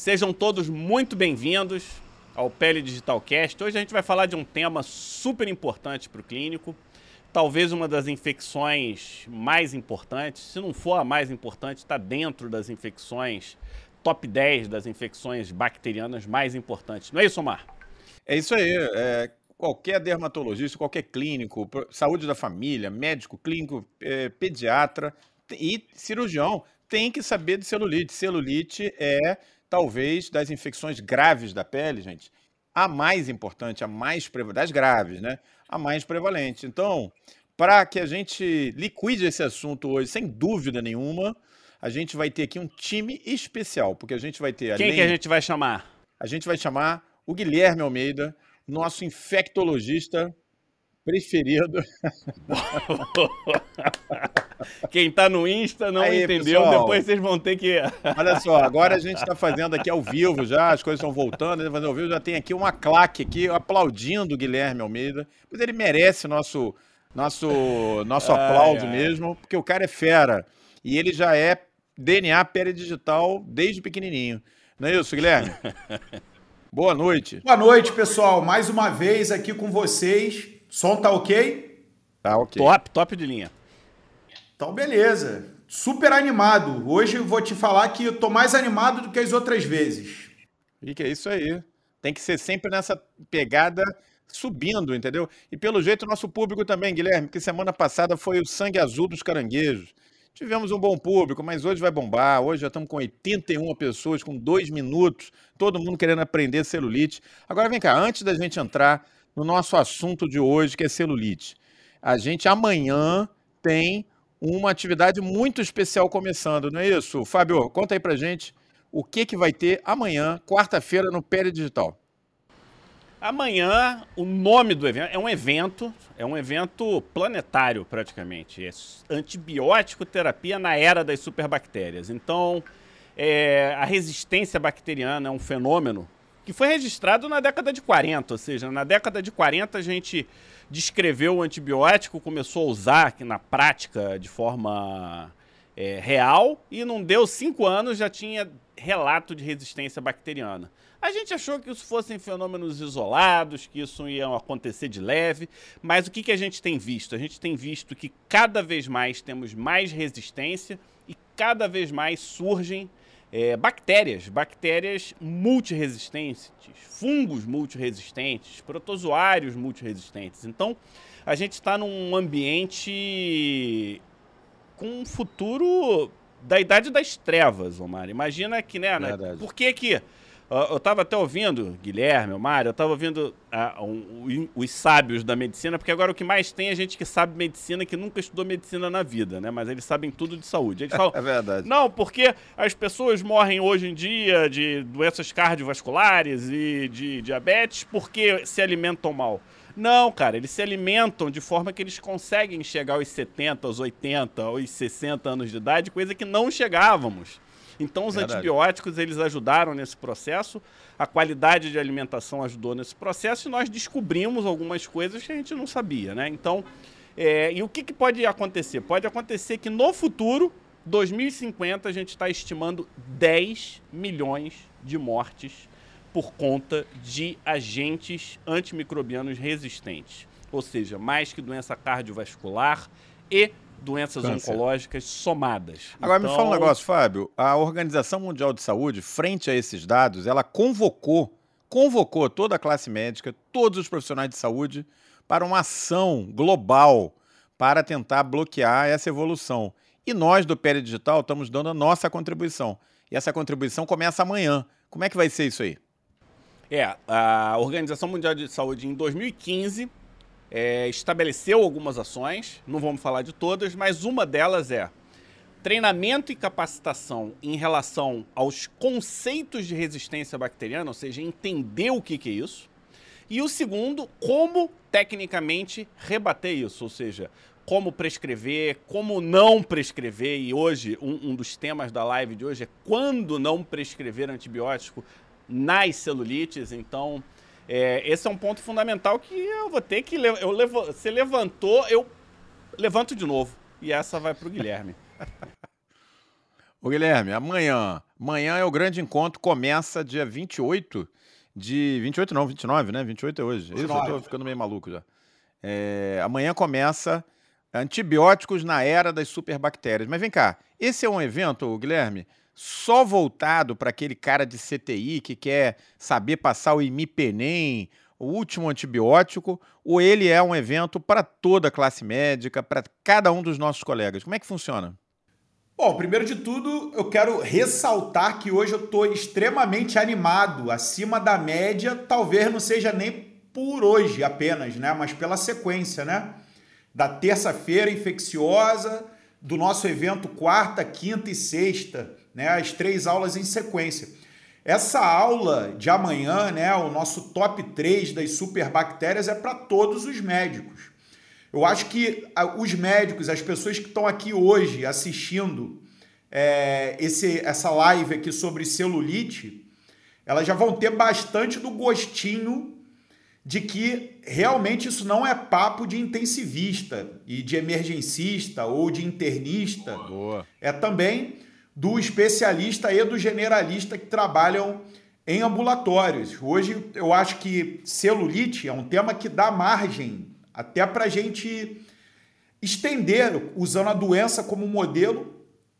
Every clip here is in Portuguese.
Sejam todos muito bem-vindos ao Pele Digital Cast. Hoje a gente vai falar de um tema super importante para o clínico, talvez uma das infecções mais importantes, se não for a mais importante, está dentro das infecções top 10 das infecções bacterianas mais importantes. Não é isso, Omar? É isso aí. É, qualquer dermatologista, qualquer clínico, saúde da família, médico, clínico, é, pediatra e cirurgião tem que saber de celulite. Celulite é talvez, das infecções graves da pele, gente, a mais importante, a mais das graves, né? A mais prevalente. Então, para que a gente liquide esse assunto hoje, sem dúvida nenhuma, a gente vai ter aqui um time especial, porque a gente vai ter. Quem além, que a gente vai chamar? A gente vai chamar o Guilherme Almeida, nosso infectologista preferido. Quem tá no Insta não Aí, entendeu, pessoal, depois vocês vão ter que. Olha só, agora a gente está fazendo aqui ao vivo já, as coisas estão voltando, fazendo ao vivo, já tem aqui uma claque aqui aplaudindo o Guilherme Almeida, mas ele merece nosso nosso nosso aplauso ai. mesmo, porque o cara é fera e ele já é DNA digital desde pequenininho. Não é isso, Guilherme? Boa noite. Boa noite, pessoal. Mais uma vez aqui com vocês. Som tá ok? Tá ok. Top, top de linha. Então, beleza. Super animado. Hoje eu vou te falar que eu tô mais animado do que as outras vezes. E que é isso aí. Tem que ser sempre nessa pegada subindo, entendeu? E pelo jeito nosso público também, Guilherme, que semana passada foi o sangue azul dos caranguejos. Tivemos um bom público, mas hoje vai bombar. Hoje já estamos com 81 pessoas, com dois minutos, todo mundo querendo aprender celulite. Agora vem cá, antes da gente entrar no nosso assunto de hoje, que é celulite, a gente amanhã tem uma atividade muito especial começando, não é isso? Fábio, conta aí pra gente o que, que vai ter amanhã, quarta-feira, no Pere Digital. Amanhã, o nome do evento é um evento, é um evento planetário praticamente. É antibiótico terapia na era das superbactérias. Então, é, a resistência bacteriana é um fenômeno que foi registrado na década de 40, ou seja, na década de 40 a gente descreveu o antibiótico, começou a usar aqui na prática de forma é, real e não deu cinco anos já tinha relato de resistência bacteriana. A gente achou que isso fossem fenômenos isolados, que isso ia acontecer de leve, mas o que, que a gente tem visto? A gente tem visto que cada vez mais temos mais resistência e cada vez mais surgem é, bactérias, bactérias multiresistentes, fungos multiresistentes, protozoários multiresistentes. Então, a gente está num ambiente com um futuro da idade das trevas, Omar. Imagina que, né? né por que que eu estava até ouvindo, Guilherme, o Mário, eu estava ouvindo uh, um, os sábios da medicina, porque agora o que mais tem é gente que sabe medicina que nunca estudou medicina na vida, né? Mas eles sabem tudo de saúde. Eles falam, é verdade. Não, porque as pessoas morrem hoje em dia de doenças cardiovasculares e de diabetes porque se alimentam mal. Não, cara, eles se alimentam de forma que eles conseguem chegar aos 70, aos 80, aos 60 anos de idade, coisa que não chegávamos. Então os Verdade. antibióticos eles ajudaram nesse processo, a qualidade de alimentação ajudou nesse processo e nós descobrimos algumas coisas que a gente não sabia, né? Então, é, e o que, que pode acontecer? Pode acontecer que no futuro, 2050, a gente está estimando 10 milhões de mortes por conta de agentes antimicrobianos resistentes. Ou seja, mais que doença cardiovascular e doenças Câncer. oncológicas somadas. Agora então... me fala um então, negócio, Fábio. A Organização Mundial de Saúde, frente a esses dados, ela convocou, convocou toda a classe médica, todos os profissionais de saúde para uma ação global para tentar bloquear essa evolução. E nós do Pere Digital estamos dando a nossa contribuição. E essa contribuição começa amanhã. Como é que vai ser isso aí? É, a Organização Mundial de Saúde em 2015 é, estabeleceu algumas ações, não vamos falar de todas, mas uma delas é treinamento e capacitação em relação aos conceitos de resistência bacteriana, ou seja, entender o que, que é isso. E o segundo, como tecnicamente rebater isso, ou seja, como prescrever, como não prescrever. E hoje, um, um dos temas da live de hoje é quando não prescrever antibiótico nas celulites. Então, é, esse é um ponto fundamental que eu vou ter que. Eu levo, você levantou, eu levanto de novo. E essa vai para o Guilherme. Ô, Guilherme, amanhã. Amanhã é o grande encontro, começa dia 28 de. 28 não, 29, né? 28 é hoje. Isso, eu tô ficando meio maluco já. É, amanhã começa antibióticos na era das superbactérias. Mas vem cá, esse é um evento, Guilherme, só voltado para aquele cara de CTI que quer saber passar o imipenem, o último antibiótico, ou ele é um evento para toda a classe médica, para cada um dos nossos colegas? Como é que funciona? Bom, primeiro de tudo, eu quero ressaltar que hoje eu estou extremamente animado, acima da média, talvez não seja nem por hoje apenas, né? Mas pela sequência, né? Da terça-feira infecciosa, do nosso evento quarta, quinta e sexta, né? As três aulas em sequência. Essa aula de amanhã, né? O nosso top 3 das superbactérias é para todos os médicos. Eu acho que os médicos, as pessoas que estão aqui hoje assistindo é, esse, essa live aqui sobre celulite, elas já vão ter bastante do gostinho de que realmente isso não é papo de intensivista e de emergencista ou de internista. Boa. É também do especialista e do generalista que trabalham em ambulatórios. Hoje eu acho que celulite é um tema que dá margem até para a gente estender, usando a doença como modelo,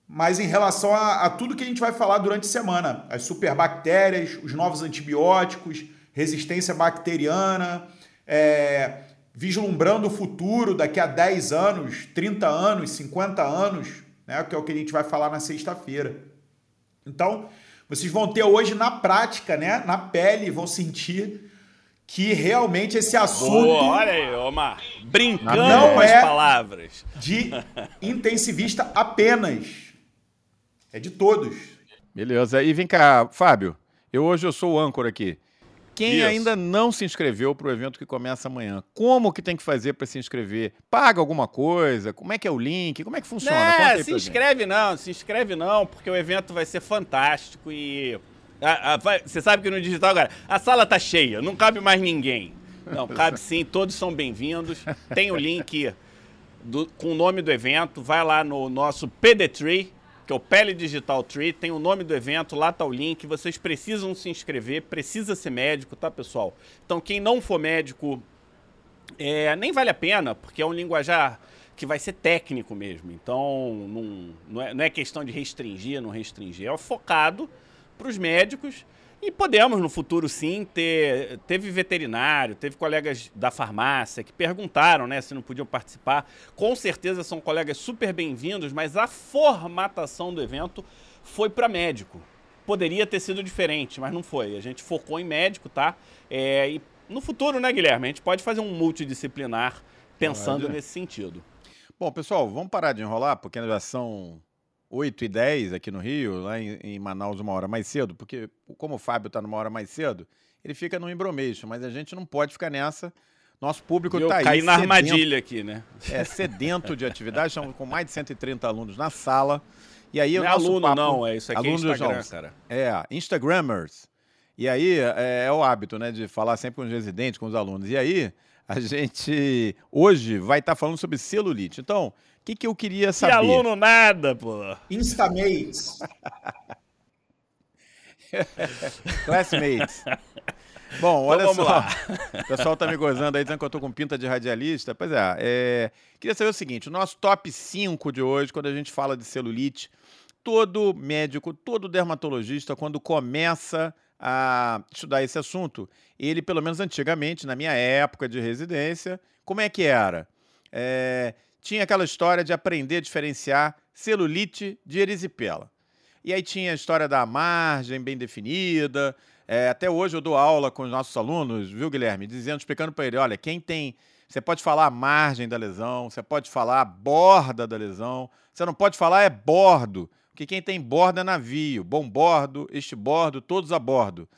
mas em relação a, a, tudo que a gente vai falar durante a semana: as superbactérias, os novos antibióticos, resistência bacteriana, é, vislumbrando o futuro daqui a 10 anos, 30 anos, 50 anos, né, que é o que a gente vai falar na sexta-feira. Então, vocês vão ter hoje na prática, né, na pele, vão sentir que realmente esse assunto. Boa, olha aí, Omar. Brincando não com as é palavras. De intensivista apenas. É de todos. Beleza. E vem cá, Fábio. Eu hoje eu sou o âncora aqui. Quem Isso. ainda não se inscreveu para o evento que começa amanhã, como que tem que fazer para se inscrever? Paga alguma coisa? Como é que é o link? Como é que funciona? É, se inscreve gente. não, se inscreve não, porque o evento vai ser fantástico e a, a, você sabe que no digital agora, a sala tá cheia, não cabe mais ninguém. Não, cabe sim, todos são bem-vindos. Tem o link do, com o nome do evento, vai lá no nosso PD3, que é o Pele Digital Tree, tem o nome do evento, lá tá o link. Vocês precisam se inscrever, precisa ser médico, tá, pessoal? Então, quem não for médico, é, nem vale a pena, porque é um linguajar que vai ser técnico mesmo. Então, não, não, é, não é questão de restringir, não restringir. É focado para os médicos. E podemos no futuro sim ter. Teve veterinário, teve colegas da farmácia que perguntaram né, se não podiam participar. Com certeza são colegas super bem-vindos, mas a formatação do evento foi para médico. Poderia ter sido diferente, mas não foi. A gente focou em médico, tá? É, e no futuro, né, Guilherme? A gente pode fazer um multidisciplinar pensando nesse sentido. Bom, pessoal, vamos parar de enrolar, porque já são 8 e 10 aqui no Rio, lá em, em Manaus uma hora mais cedo, porque como o Fábio está numa hora mais cedo, ele fica no embromation, mas a gente não pode ficar nessa. Nosso público está aí. Caí na sedento, armadilha aqui, né? É, sedento de atividade, estamos com mais de 130 alunos na sala. E aí não o é aluno, papo, não, é isso aqui é Instagram, não, cara. É, Instagrammers. E aí é, é, o hábito, né, de falar sempre com os residentes, com os alunos. E aí a gente hoje vai estar tá falando sobre celulite. Então, o que, que eu queria saber? Que aluno nada, pô. Instamates. Classmates. Bom, então olha então, só. Lá. O pessoal tá me gozando aí dizendo que eu tô com pinta de radialista. Pois é, é, queria saber o seguinte: o nosso top 5 de hoje, quando a gente fala de celulite, todo médico, todo dermatologista, quando começa a estudar esse assunto, ele, pelo menos antigamente, na minha época de residência, como é que era? É, tinha aquela história de aprender a diferenciar celulite de erisipela. E aí tinha a história da margem bem definida. É, até hoje eu dou aula com os nossos alunos, viu, Guilherme? Dizendo, explicando para ele: olha, quem tem. Você pode falar a margem da lesão, você pode falar a borda da lesão, você não pode falar é bordo, porque quem tem borda é navio, bom bordo, este bordo, todos a bordo.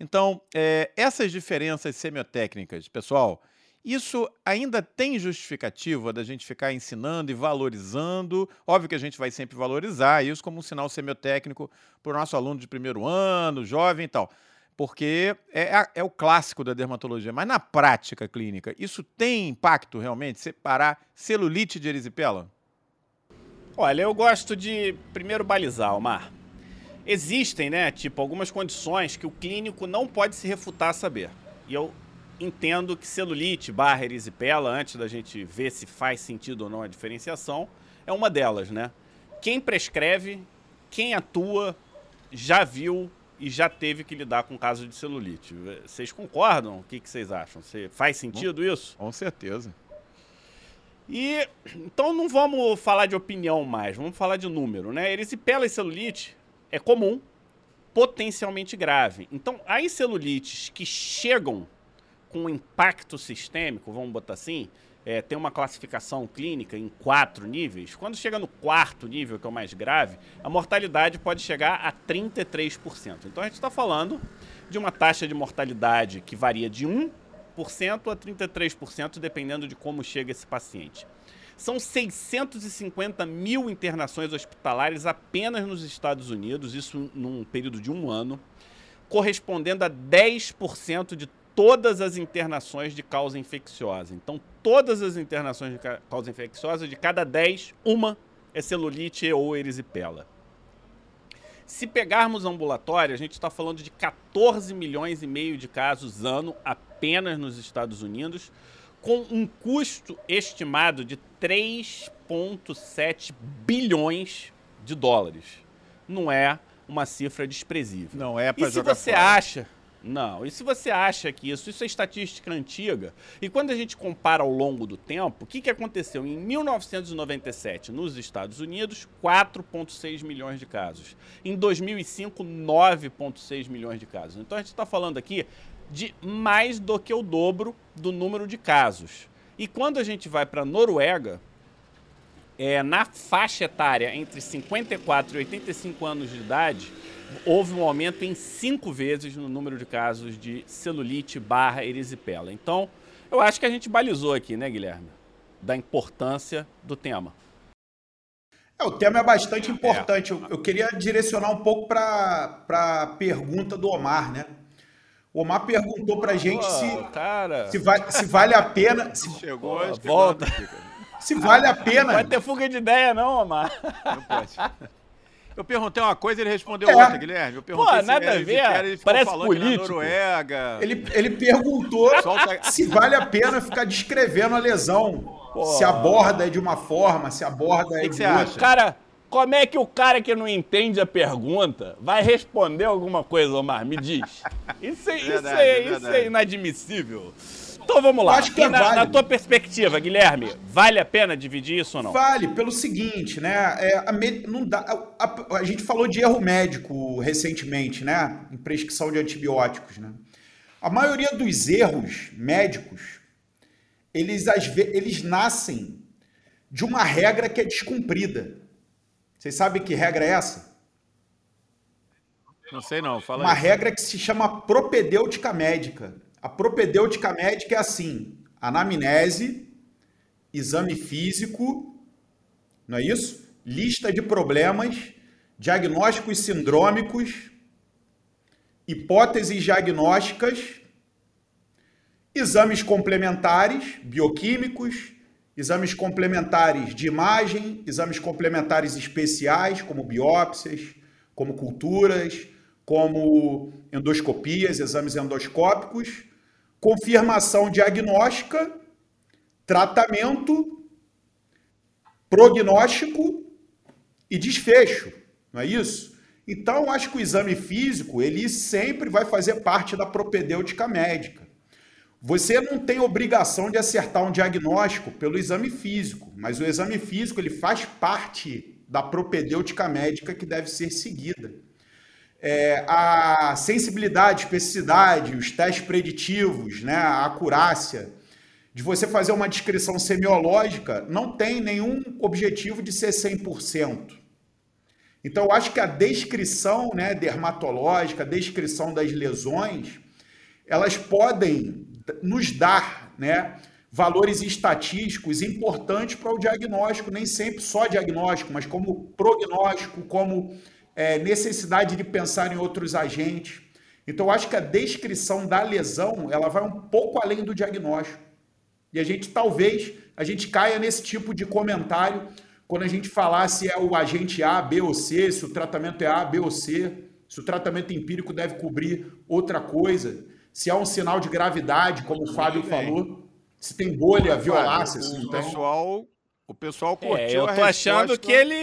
Então, é, essas diferenças semiotécnicas, pessoal, isso ainda tem justificativa da gente ficar ensinando e valorizando. Óbvio que a gente vai sempre valorizar isso como um sinal semiotécnico para o nosso aluno de primeiro ano, jovem e tal. Porque é, é, é o clássico da dermatologia. Mas na prática clínica, isso tem impacto realmente? Separar celulite de erisipela? Olha, eu gosto de primeiro balizar, Omar. Existem, né, tipo, algumas condições que o clínico não pode se refutar a saber. E eu entendo que celulite, barra erisipela, antes da gente ver se faz sentido ou não a diferenciação, é uma delas, né? Quem prescreve, quem atua, já viu e já teve que lidar com caso de celulite. Vocês concordam? O que, que vocês acham? Você, faz sentido isso? Com certeza. E então não vamos falar de opinião mais, vamos falar de número, né? Erisipela e celulite é comum, potencialmente grave. Então, as celulites que chegam com impacto sistêmico, vamos botar assim, é, tem uma classificação clínica em quatro níveis. Quando chega no quarto nível, que é o mais grave, a mortalidade pode chegar a 33%. Então a gente está falando de uma taxa de mortalidade que varia de 1% a 33%, dependendo de como chega esse paciente. São 650 mil internações hospitalares apenas nos Estados Unidos, isso num período de um ano, correspondendo a 10% de todas as internações de causa infecciosa. Então, todas as internações de causa infecciosa, de cada 10, uma é celulite ou erisipela. Se pegarmos ambulatório, a gente está falando de 14 milhões e meio de casos ano apenas nos Estados Unidos, com um custo estimado de 3,7 bilhões de dólares. Não é uma cifra desprezível. Não é para E se você fora. acha não. E se você acha que isso, isso é estatística antiga, e quando a gente compara ao longo do tempo, o que, que aconteceu? Em 1997, nos Estados Unidos, 4,6 milhões de casos. Em 2005, 9,6 milhões de casos. Então a gente está falando aqui de mais do que o dobro do número de casos. E quando a gente vai para a Noruega, é, na faixa etária entre 54 e 85 anos de idade, houve um aumento em cinco vezes no número de casos de celulite barra erisipela. Então, eu acho que a gente balizou aqui, né, Guilherme? Da importância do tema. É, o tema é bastante importante. Eu, eu queria direcionar um pouco para a pergunta do Omar, né? O Omar perguntou para a gente se, cara. se, vai, se vale a pena. Se, Chegou, que volta. se vale a pena. Vai ter fuga de ideia, não, Omar? Não pode. Eu perguntei uma coisa e ele respondeu É. outra, Guilherme. Eu perguntei Pô, nada era a ver, erisipela, ele ficou parece falando político. na Noruega. Ele, ele perguntou se vale a pena ficar descrevendo a lesão. Pô. Se aborda de uma forma, se aborda que de você outra. acha? Cara, como é que o cara que não entende a pergunta vai responder alguma coisa, Omar? Me diz. Isso é, isso Verdade, é, é isso é inadmissível. Então vamos lá. Acho que é na, válido. na tua perspectiva, Guilherme, vale a pena dividir isso ou não? Vale, pelo seguinte, né? É, a, não dá, a, a- a gente falou de erro médico recentemente, né? Em prescrição de antibióticos, né? A maioria dos erros médicos, eles, às ve- eles nascem de uma regra que é descumprida. Vocês sabem que regra é essa? Não sei não, fala Uma aí. regra que se chama propedêutica médica. A propedêutica médica é assim: anamnese, exame físico, não é isso? Lista de problemas, diagnósticos sindrômicos, hipóteses diagnósticas, exames complementares, bioquímicos, exames complementares de imagem, exames complementares especiais, como biópsias, como culturas, como endoscopias, exames endoscópicos, confirmação diagnóstica, tratamento, prognóstico e desfecho, não é isso? Então, acho que o exame físico, ele sempre vai fazer parte da propedêutica médica. Você não tem obrigação de acertar um diagnóstico pelo exame físico, mas o exame físico ele faz parte da propedêutica médica que deve ser seguida. É, a sensibilidade, especificidade, os testes preditivos, né, a acurácia de você fazer uma descrição semiológica não tem nenhum objetivo de ser 100%. Então, eu acho que a descrição né, dermatológica, a descrição das lesões, elas podem nos dar né, valores estatísticos importantes para o diagnóstico, nem sempre só diagnóstico, mas como prognóstico, como é, necessidade de pensar em outros agentes. Então, eu acho que a descrição da lesão ela vai um pouco além do diagnóstico. E a gente talvez a gente caia nesse tipo de comentário quando a gente falar se é o agente A, B ou C, se o tratamento é A, B ou C, se o tratamento empírico deve cobrir outra coisa, se há um sinal de gravidade, como o Fábio falou, se tem bolha, violácea, se não o tem. pessoal, o pessoal curtiu É, eu a tô achando que ele,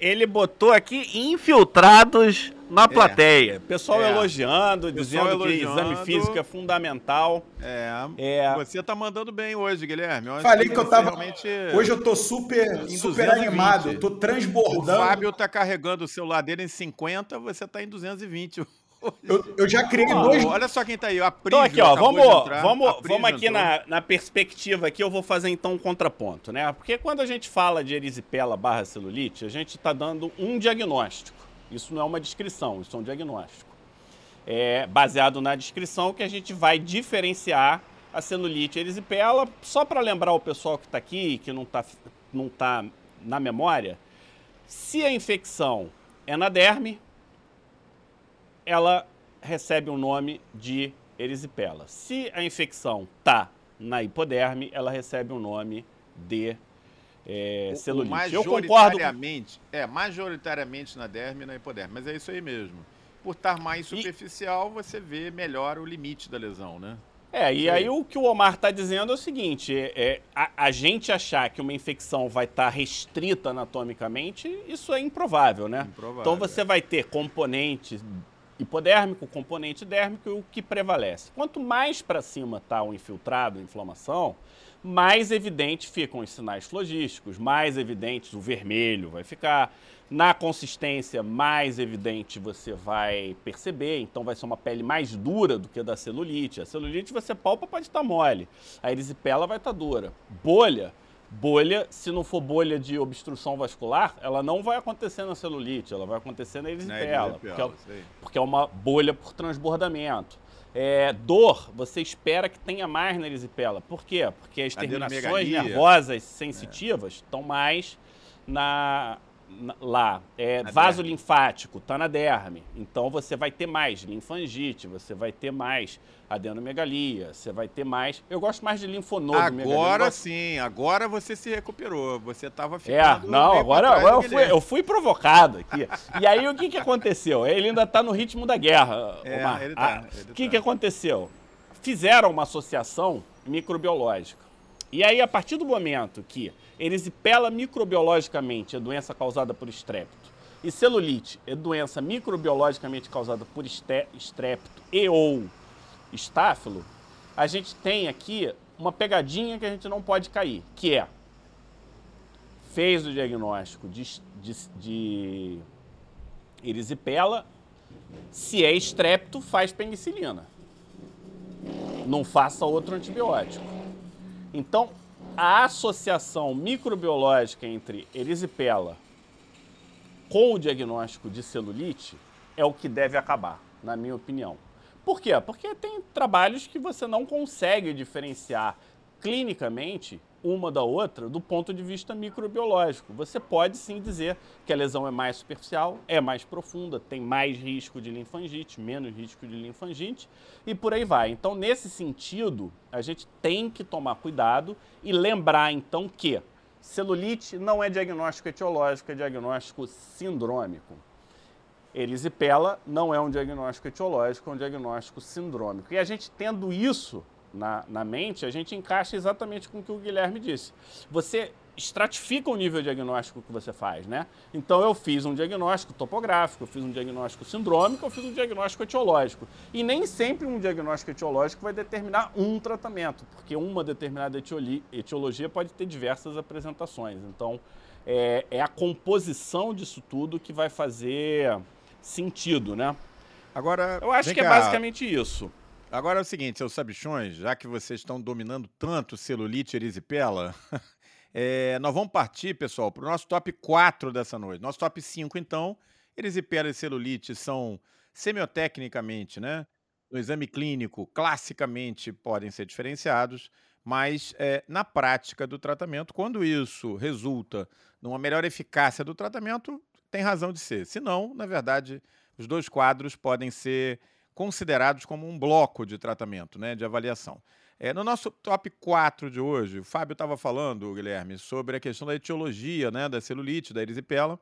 ele botou aqui infiltrados na plateia. Pessoal É. elogiando, Pessoal dizendo que elogiando. exame físico é fundamental. É, É. você tá mandando bem hoje, Guilherme. Eu Falei que eu você tava. realmente- Hoje eu tô super, super 220. animado, eu tô O transbordando. Fábio tá carregando o celular dele em 50, você tá em 220. Eu, eu já criei dois. Olha só quem tá aí, a Então aqui, ó, vamos, vamos, vamos aqui entrou. na, na perspectiva aqui, eu vou fazer então um contraponto, né? Porque quando a gente fala de erisipela barra celulite, a gente está dando um diagnóstico. Isso não é uma descrição, isso é um diagnóstico. É baseado na descrição que a gente vai diferenciar a celulite e a erisipela, só para lembrar o pessoal que está aqui, que não está não tá na memória, se a infecção é na derme, ela recebe o nome de erisipela. Se a infecção tá na hipoderme, ela recebe o nome de é, celulite. Eu concordo. com- Majoritariamente, é, majoritariamente na derme e na hipoderme, mas é isso aí mesmo. Por estar mais E- superficial, você vê melhor o limite da lesão, né? É, e aí o que o Omar está dizendo é o seguinte: é, é, a, a gente achar que uma infecção vai estar restrita anatomicamente, isso é improvável, né? Improvável, Então você vai ter componente hipodérmico, componente dérmico, e o que prevalece. Quanto mais para cima está o infiltrado, a inflamação, mais evidente ficam os sinais flogísticos, mais evidentes o vermelho vai ficar. Na consistência, mais evidente você vai perceber, então vai ser uma pele mais dura do que a da celulite. A celulite você palpa pode estar mole, a erisipela vai estar dura. Bolha, bolha, se não for bolha de obstrução vascular, ela não vai acontecer na celulite, ela vai acontecer na erisipela, porque, é, porque é uma bolha por transbordamento. É, dor, você espera que tenha mais na erisipela. Por quê? Porque as terminações Adenomegalia. nervosas sensitivas estão mais na, na- lá. É, Na vaso derme. linfático está na derme. Então você vai ter mais linfangite, você vai ter mais adenomegalia, você vai ter mais. Eu gosto mais de linfonodo. Agora gosto- sim, agora você se recuperou. Você tava é, ficando. não, meio agora, agora eu, fui, eu fui provocado aqui. E aí o que, que aconteceu? Ele ainda está no ritmo da guerra, É, Omar. ele tá, Ah, ele O que, tá. que aconteceu? Fizeram uma associação microbiológica. E aí, a partir do momento que erisipela microbiologicamente é doença causada por estrépito e celulite é doença microbiologicamente causada por estrépito e ou estáfilo, a gente tem aqui uma pegadinha que a gente não pode cair, que é fez o diagnóstico de, de, de erisipela, se é estrépito, faz penicilina. Não faça outro antibiótico. Então, a associação microbiológica entre erisipela com o diagnóstico de celulite é o que deve acabar, na minha opinião. Por quê? Porque tem trabalhos que você não consegue diferenciar clinicamente uma da outra do ponto de vista microbiológico. Você pode sim dizer que a lesão é mais superficial, é mais profunda, tem mais risco de linfangite, menos risco de linfangite e por aí vai. Então, nesse sentido, a gente tem que tomar cuidado e lembrar então que celulite não é diagnóstico etiológico, é diagnóstico sindrômico. Erisipela não é um diagnóstico etiológico, é um diagnóstico sindrômico. E a gente tendo isso na, na mente, a gente encaixa exatamente com o que o Guilherme disse. Você estratifica o nível diagnóstico que você faz, né? Então eu fiz um diagnóstico topográfico, eu fiz um diagnóstico sindrômico, eu fiz um diagnóstico etiológico. E nem sempre um diagnóstico etiológico vai determinar um tratamento, porque uma determinada etioli- etiologia pode ter diversas apresentações. Então é, é a composição disso tudo que vai fazer sentido, né? Agora, Eu acho que é cá. basicamente isso. Agora é o seguinte, seus sabichões, já que vocês estão dominando tanto celulite e erisipela, é, nós vamos partir, pessoal, para o nosso top 4 dessa noite. Nosso top 5, então, erisipela e celulite são semiotecnicamente, né? No exame clínico, classicamente podem ser diferenciados, mas é, na prática do tratamento, quando isso resulta numa melhor eficácia do tratamento, tem razão de ser. Se não, na verdade, os dois quadros podem ser considerados como um bloco de tratamento, né, de avaliação. É, no nosso top 4 de hoje, o Fábio estava falando, Guilherme, sobre a questão da etiologia né, da celulite, da erisipela.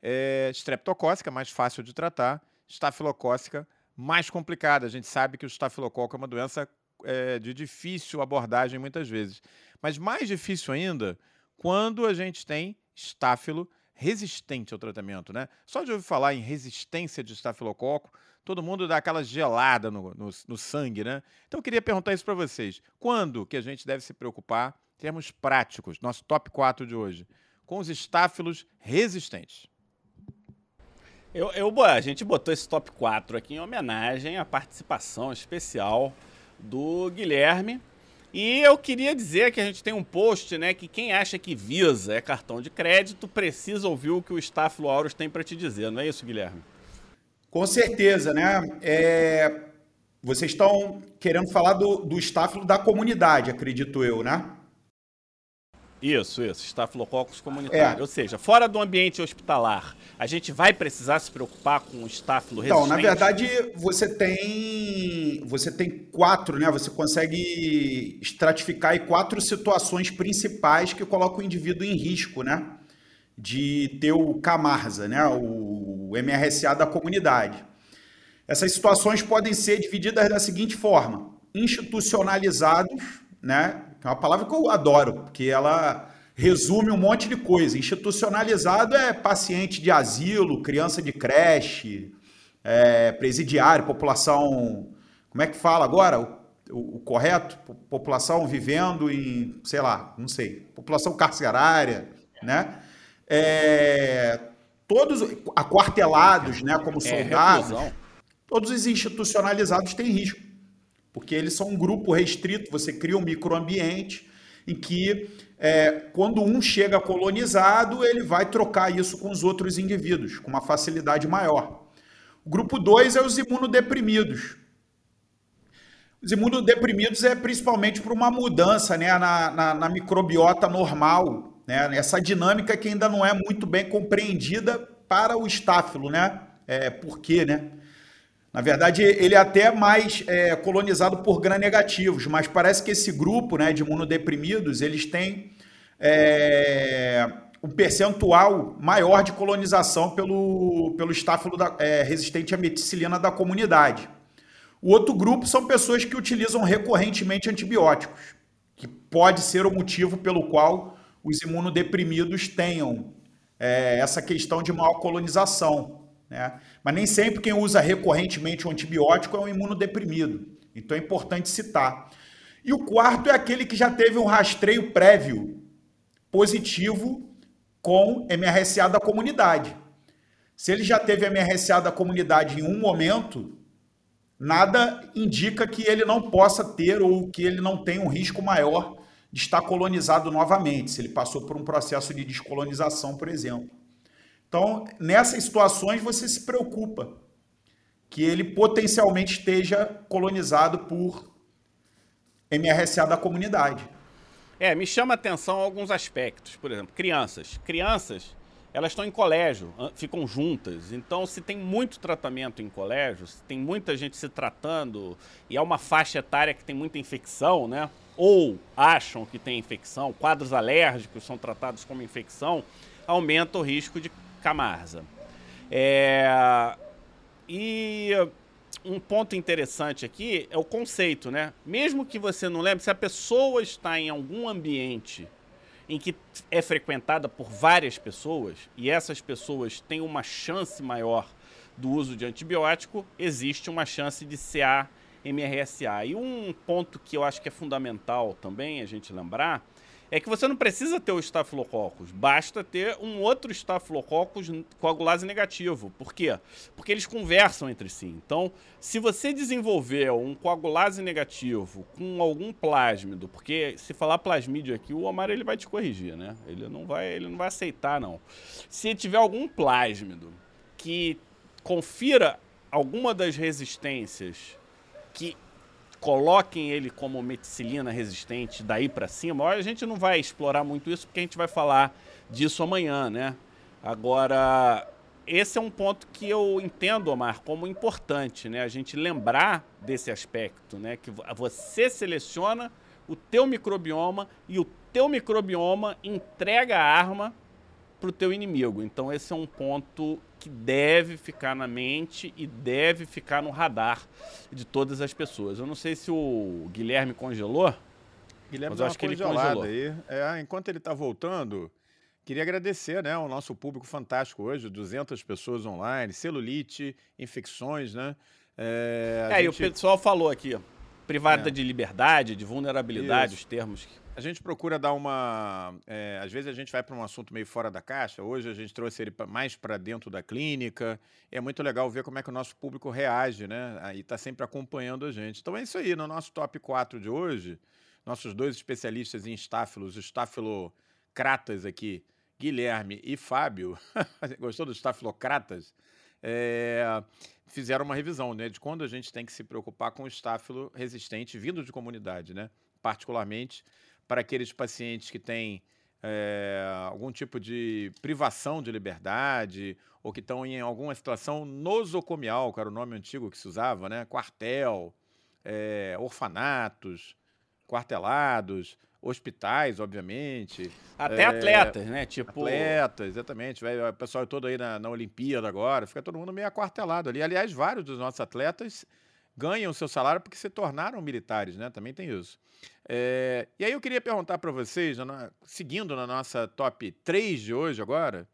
É, streptocócica, mais fácil de tratar. Estafilocócica, mais complicada. A gente sabe que o estafilococo é uma doença é, de difícil abordagem muitas vezes. Mas mais difícil ainda quando a gente tem estáfilo resistente ao tratamento, né? Só de ouvir falar em resistência de estafilococo, todo mundo dá aquela gelada no, no, no sangue, né? Então eu queria perguntar isso para vocês. Quando que a gente deve se preocupar, termos práticos, nosso top 4 de hoje, com os estáfilos resistentes? Eu, eu, a gente botou esse top 4 aqui em homenagem à participação especial do Guilherme. E eu queria dizer que a gente tem um post, né, que quem acha que Visa é cartão de crédito precisa ouvir o que o Stafilo Auros tem para te dizer, não é isso, Guilherme? Com certeza, né? É... Vocês estão querendo falar do, do da comunidade, acredito eu, né? Isso, isso, estafilococcus comunitário. É. Ou seja, fora do ambiente hospitalar, a gente vai precisar se preocupar com o estáfilo resistente? Então, na verdade, você tem você tem quatro, né? Você consegue estratificar aí quatro situações principais que colocam o indivíduo em risco, né? De ter o Camarza, né? O MRSA da comunidade. Essas situações podem ser divididas da seguinte forma: institucionalizados, né? Que é uma palavra que eu adoro, porque ela resume um monte de coisa. Institucionalizado é paciente de asilo, criança de creche, é, presidiário, população. Como é que fala agora? O, o, o, correto? População vivendo em, sei lá, não sei, população carcerária, né? É, todos aquartelados, né, como é, soldados, é, todos os institucionalizados têm risco porque eles são um grupo restrito, você cria um microambiente em que é, quando um chega colonizado, ele vai trocar isso com os outros indivíduos, com uma facilidade maior. O grupo 2 é os imunodeprimidos. Os imunodeprimidos é principalmente por uma mudança né, na, na, na microbiota normal, né, essa dinâmica que ainda não é muito bem compreendida para o estáfilo, né? É, por quê, né? Na verdade, ele é até mais é, colonizado por gram-negativos, mas parece que esse grupo né, de imunodeprimidos, eles têm é, um percentual maior de colonização pelo, pelo estáfilo da, é, resistente à meticilina da comunidade. O outro grupo são pessoas que utilizam recorrentemente antibióticos, que pode ser o motivo pelo qual os imunodeprimidos tenham é, essa questão de maior colonização. Né? Mas nem sempre quem usa recorrentemente o antibiótico é um imunodeprimido. Então é importante citar. E o quarto é aquele que já teve um rastreio prévio positivo com MRSA da comunidade. Se ele já teve MRSA da comunidade em um momento, nada indica que ele não possa ter ou que ele não tenha um risco maior de estar colonizado novamente, se ele passou por um processo de descolonização, por exemplo. Então, nessas situações, você se preocupa que ele potencialmente esteja colonizado por MRSA da comunidade. É, me chama a atenção alguns aspectos. Por exemplo, crianças. Crianças, elas estão em colégio, ficam juntas. Então, se tem muito tratamento em colégio, se tem muita gente se tratando e é uma faixa etária que tem muita infecção, né? Ou acham que tem infecção, quadros alérgicos são tratados como infecção, aumenta o risco de Camarza. É, e um ponto interessante aqui é o conceito, né? Mesmo que você não lembre, se a pessoa está em algum ambiente em que é frequentada por várias pessoas e essas pessoas têm uma chance maior do uso de antibiótico, existe uma chance de CA MRSA. E um ponto que eu acho que é fundamental também a gente lembrar é que você não precisa ter o estafilococcus, basta ter um outro estafilococcus coagulase negativo. Por quê? Porque eles conversam entre si. Então, se você desenvolver um coagulase negativo com algum plásmido, porque se falar plasmídio aqui, o Omar ele vai te corrigir, né? Ele não vai, ele não vai aceitar não. Se tiver algum plásmido que confira alguma das resistências que coloquem ele como meticilina resistente daí para cima. A gente não vai explorar muito isso porque a gente vai falar disso amanhã, né? Agora, esse é um ponto que eu entendo, Omar, como importante, né? A gente lembrar desse aspecto, né? Que você seleciona o teu microbioma e o teu microbioma entrega a arma para o teu inimigo. Então esse é um ponto que deve ficar na mente e deve ficar no radar de todas as pessoas. Eu não sei se o Guilherme congelou. Guilherme mas eu acho que ele congelou. Aí. É, enquanto ele está voltando, queria agradecer né, ao nosso público fantástico hoje, 200 pessoas online, celulite, infecções, né? É, é gente... e o pessoal falou aqui, privada é. de liberdade, de vulnerabilidade, Isso. os termos que a gente procura dar uma. É, às vezes a gente vai para um assunto meio fora da caixa. Hoje a gente trouxe ele mais para dentro da clínica. É muito legal ver como é que o nosso público reage, né? E está sempre acompanhando a gente. Então é isso aí. No nosso top 4 de hoje, nossos dois especialistas em estáfilos, estafilocratas aqui, Guilherme e Fábio. Gostou dos estafilocratas? É, fizeram uma revisão né, de quando a gente tem que se preocupar com o estáfilo resistente vindo de comunidade, né? Particularmente para aqueles pacientes que têm é, algum tipo de privação de liberdade ou que estão em alguma situação nosocomial, que era o nome antigo que se usava, né? Quartel, é, orfanatos, quartelados, hospitais, obviamente. Até é, atletas, né? Tipo... Atletas, exatamente. O pessoal todo aí na, na Olimpíada agora, fica todo mundo meio aquartelado ali. Aliás, vários dos nossos atletas ganham seu salário porque se tornaram militares, né? Também tem isso. É, e aí eu queria perguntar para vocês, seguindo na nossa top 3 de hoje agora,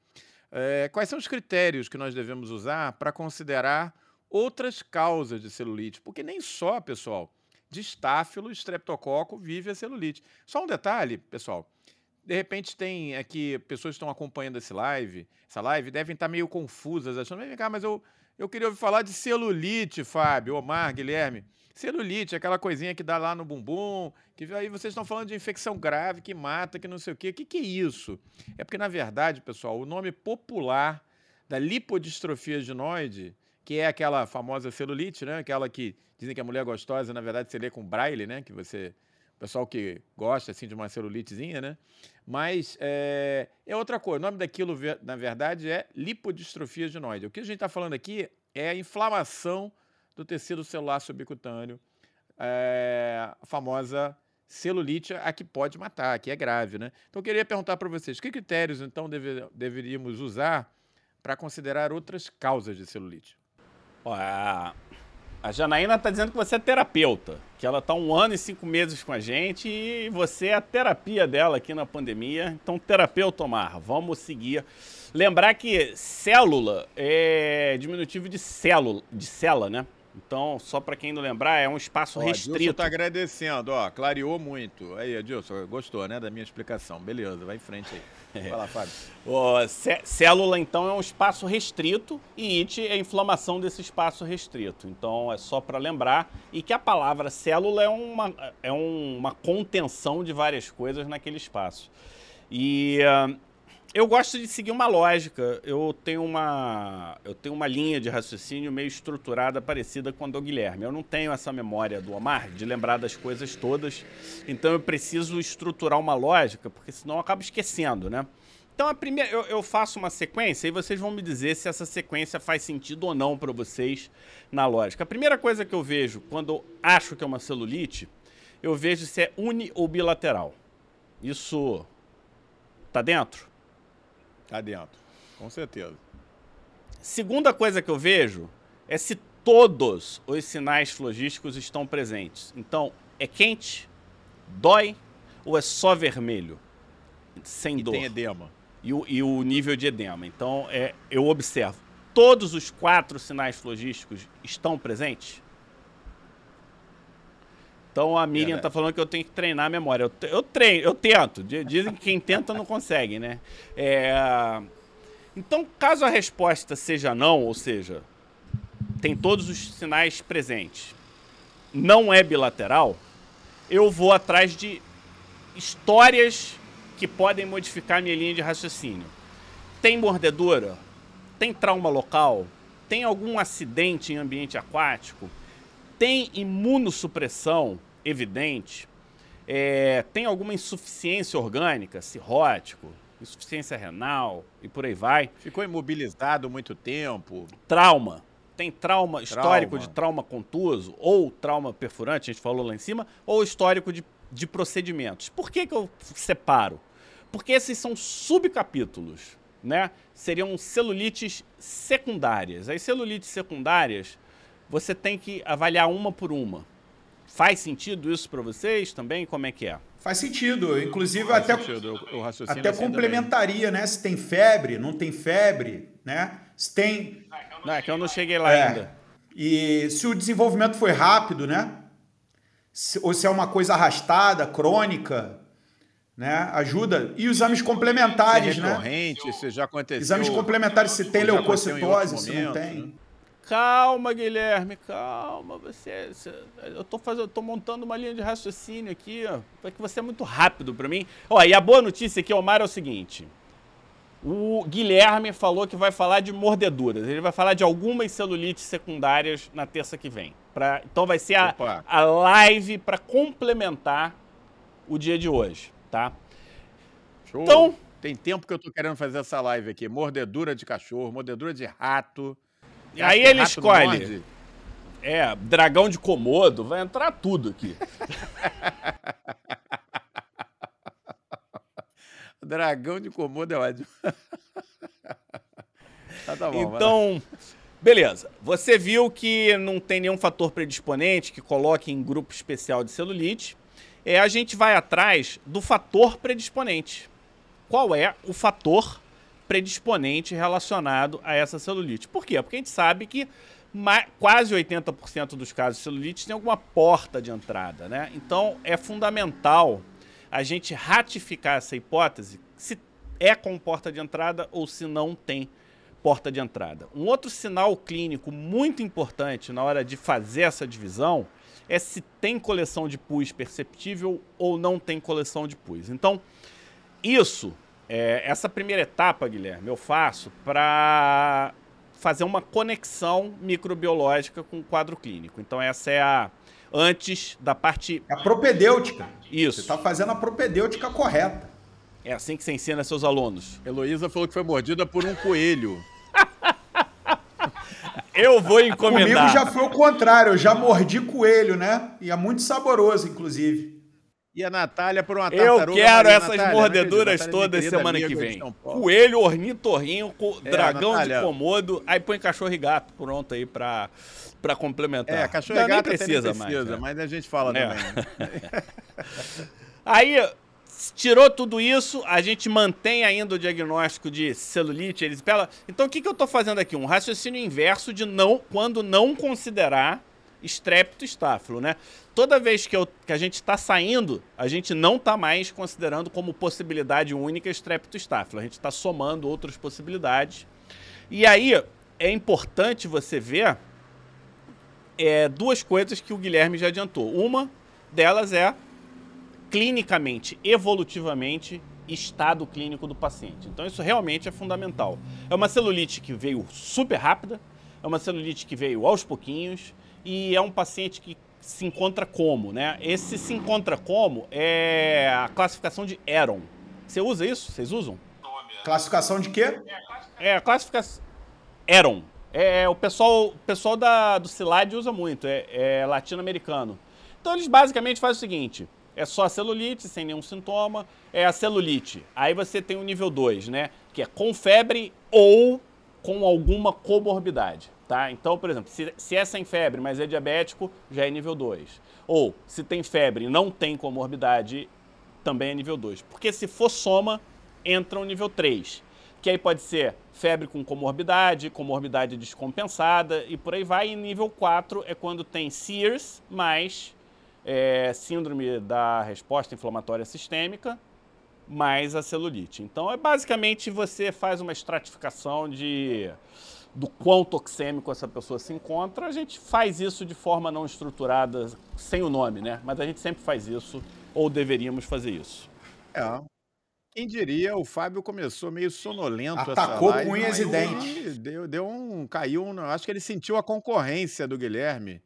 é, quais são os critérios que nós devemos usar para considerar outras causas de celulite? Porque nem só, pessoal, de estáfilo, estreptococo vive a celulite. Só um detalhe, pessoal. De repente tem aqui pessoas que estão acompanhando esse live, essa live devem estar meio confusas, achando, vem cá, mas eu eu queria ouvir falar de celulite, Fábio, Omar, Guilherme. Celulite, aquela coisinha que dá lá no bumbum, que aí vocês estão falando de infecção grave, que mata, que não sei o quê. O que, que é isso? É porque, na verdade, pessoal, o nome popular da lipodistrofia ginoide, que é aquela famosa celulite, né? Aquela que dizem que a mulher é gostosa, na verdade, você lê com braille, né? Que você pessoal que gosta assim de uma celulitezinha, né? Mas é, é outra coisa. O nome daquilo, na verdade, é lipodistrofia ginoide. O que a gente está falando aqui é a inflamação do tecido celular subcutâneo, é, a famosa celulite, a que pode matar, que é grave, né? Então, eu queria perguntar para vocês, que critérios, então, deve, deveríamos usar para considerar outras causas de celulite? a, a Janaína está dizendo que você é terapeuta, que ela está um ano e cinco meses com a gente e você é a terapia dela aqui na pandemia. Então, terapeuta Omar, vamos seguir. Lembrar que célula é diminutivo de célula, de cela, né? Então, só para quem não lembrar, é um espaço ó, restrito. Adilson está agradecendo, ó, clareou muito. Aí, Adilson, gostou, né, da minha explicação. Beleza, vai em frente aí. Vai lá, Fábio. célula, então, é um espaço restrito e IT é a inflamação desse espaço restrito. Então, é só para lembrar. E que a palavra célula é uma, é uma contenção de várias coisas naquele espaço. E uh, eu gosto de seguir uma lógica. Eu tenho uma, eu tenho uma linha de raciocínio meio estruturada parecida com a do Guilherme. Eu não tenho essa memória do Omar de lembrar das coisas todas. Então eu preciso estruturar uma lógica, porque senão eu acabo esquecendo, né? Então a primeira, eu, eu faço uma sequência e vocês vão me dizer se essa sequência faz sentido ou não para vocês na lógica. A primeira coisa que eu vejo quando acho que é uma celulite, eu vejo se é uni ou bilateral. Isso tá dentro? Tá dentro, com certeza. Segunda coisa que eu vejo é se todos os sinais flogísticos estão presentes. Então, é quente, dói ou é só vermelho? Sem e dor. tem edema. E o, e o nível de edema. Então, é, eu observo. Todos os quatro sinais flogísticos estão presentes? Então a Miriam está falando que eu tenho que treinar a memória. Eu, eu treino, eu tento. Dizem que quem tenta não consegue, né? É, então, caso a resposta seja não, ou seja, tem todos os sinais presentes, não é bilateral, eu vou atrás de histórias que podem modificar minha linha de raciocínio. Tem mordedura? Tem trauma local? Tem algum acidente em ambiente aquático? Tem imunossupressão evidente, é, tem alguma insuficiência orgânica, cirrótico, insuficiência renal e por aí vai. Ficou imobilizado muito tempo. Trauma. Tem trauma, histórico de trauma contuso, ou trauma perfurante, a gente falou lá em cima, ou histórico de, de procedimentos. Por que, que eu separo? Porque esses são subcapítulos, né? Seriam celulites secundárias. As celulites secundárias, você tem que avaliar uma por uma. Faz sentido isso para vocês também? Como é que é? Faz sentido. Inclusive, Faz até, sentido. até assim complementaria, também. né? Se tem febre, não tem febre, né? Se tem. Não, é que eu não cheguei lá é. ainda. E se o desenvolvimento foi rápido, né? Se, ou se é uma coisa arrastada, crônica, né? Ajuda. E os exames complementares, se é né? Se já aconteceu. Exames complementares, se tem leucocitose, se não tem. Né? Calma, Guilherme, calma. Você, você, eu tô fazendo, tô montando uma linha de raciocínio aqui, ó, porque você é muito rápido para mim. Ó, e a boa notícia aqui, Omar, é o seguinte: o Guilherme falou que vai falar de mordeduras. Ele vai falar de algumas celulites secundárias na terça que vem. Pra, então vai ser a, a live para complementar o dia de hoje, tá? Show. Então, tem tempo que eu tô querendo fazer essa live aqui. Mordedura de cachorro, mordedura de rato. Aí ele escolhe. É, dragão de Komodo, vai entrar tudo aqui. dragão de Komodo é ótimo. tá, tá bom, então, beleza. Você viu que não tem nenhum fator predisponente que coloque em grupo especial de celulite. É, a gente vai atrás do fator predisponente. Qual é o fator predisponente relacionado a essa celulite. Por quê? Porque a gente sabe que quase 80% dos casos de celulite tem alguma porta de entrada, né? Então é fundamental a gente ratificar essa hipótese se é com porta de entrada ou se não tem porta de entrada. Um outro sinal clínico muito importante na hora de fazer essa divisão é se tem coleção de pus perceptível ou não tem coleção de pus. Então, isso é, essa primeira etapa, Guilherme, eu faço para fazer uma conexão microbiológica com o quadro clínico. Então, essa é a antes da parte. É a propedêutica. Isso. Você está fazendo a propedêutica correta. É assim que você ensina seus alunos. Heloísa falou que foi mordida por um coelho. eu vou encomendar. Comigo já foi o contrário, eu já mordi coelho, né? E é muito saboroso, inclusive. E a Natália por uma tartaruga. Eu quero essas Natália, mordeduras todas semana que vem. Coelho, ornitorrinco, é, dragão Natália. de comodo, aí põe cachorro e gato pronto aí pra, pra complementar. É, cachorro Não, e gato precisa, mais, precisa, né? mas a gente fala é. também. aí, tirou tudo isso, a gente mantém ainda o diagnóstico de celulite, erisipela. Então, o que, que eu estou fazendo aqui? Um raciocínio inverso de não, quando não considerar estrépito estáfilo, né? Toda vez que, eu, que a gente está saindo, a gente não está mais considerando como possibilidade única estrépito estáfilo. A gente está somando outras possibilidades. E aí é importante você ver é, duas coisas que o Guilherme já adiantou. Uma delas é clinicamente, evolutivamente, estado clínico do paciente. Então isso realmente é fundamental. É uma celulite que veio super rápida, é uma celulite que veio aos pouquinhos, e é um paciente que se encontra como, né? Esse se encontra como é a classificação de Eron. Você usa isso? Vocês usam? Classificação de quê? É, a classificação Eron. É, o pessoal, o pessoal da, do CILAD usa muito, é, é latino-americano. Então eles basicamente fazem o seguinte: é só a celulite, sem nenhum sintoma, é a celulite. Aí você tem o nível 2, né? Que é com febre ou com alguma comorbidade. Tá? Então, por exemplo, se, se é sem febre, mas é diabético, já é nível 2. Ou se tem febre e não tem comorbidade, também é nível 2. Porque se for soma, entra o nível 3. Que aí pode ser febre com comorbidade, comorbidade descompensada e por aí vai. E nível 4 é quando tem SEARS mais é, síndrome da resposta inflamatória sistêmica mais a celulite. Então é basicamente você faz uma estratificação de do quão toxêmico essa pessoa se encontra, a gente faz isso de forma não estruturada, sem o nome, né? Mas a gente sempre faz isso, ou deveríamos fazer isso. É. Quem diria, o Fábio começou meio sonolento Atacou com unhas e dentes. Deu, deu um. Caiu. Um, acho que ele sentiu a concorrência do Guilherme.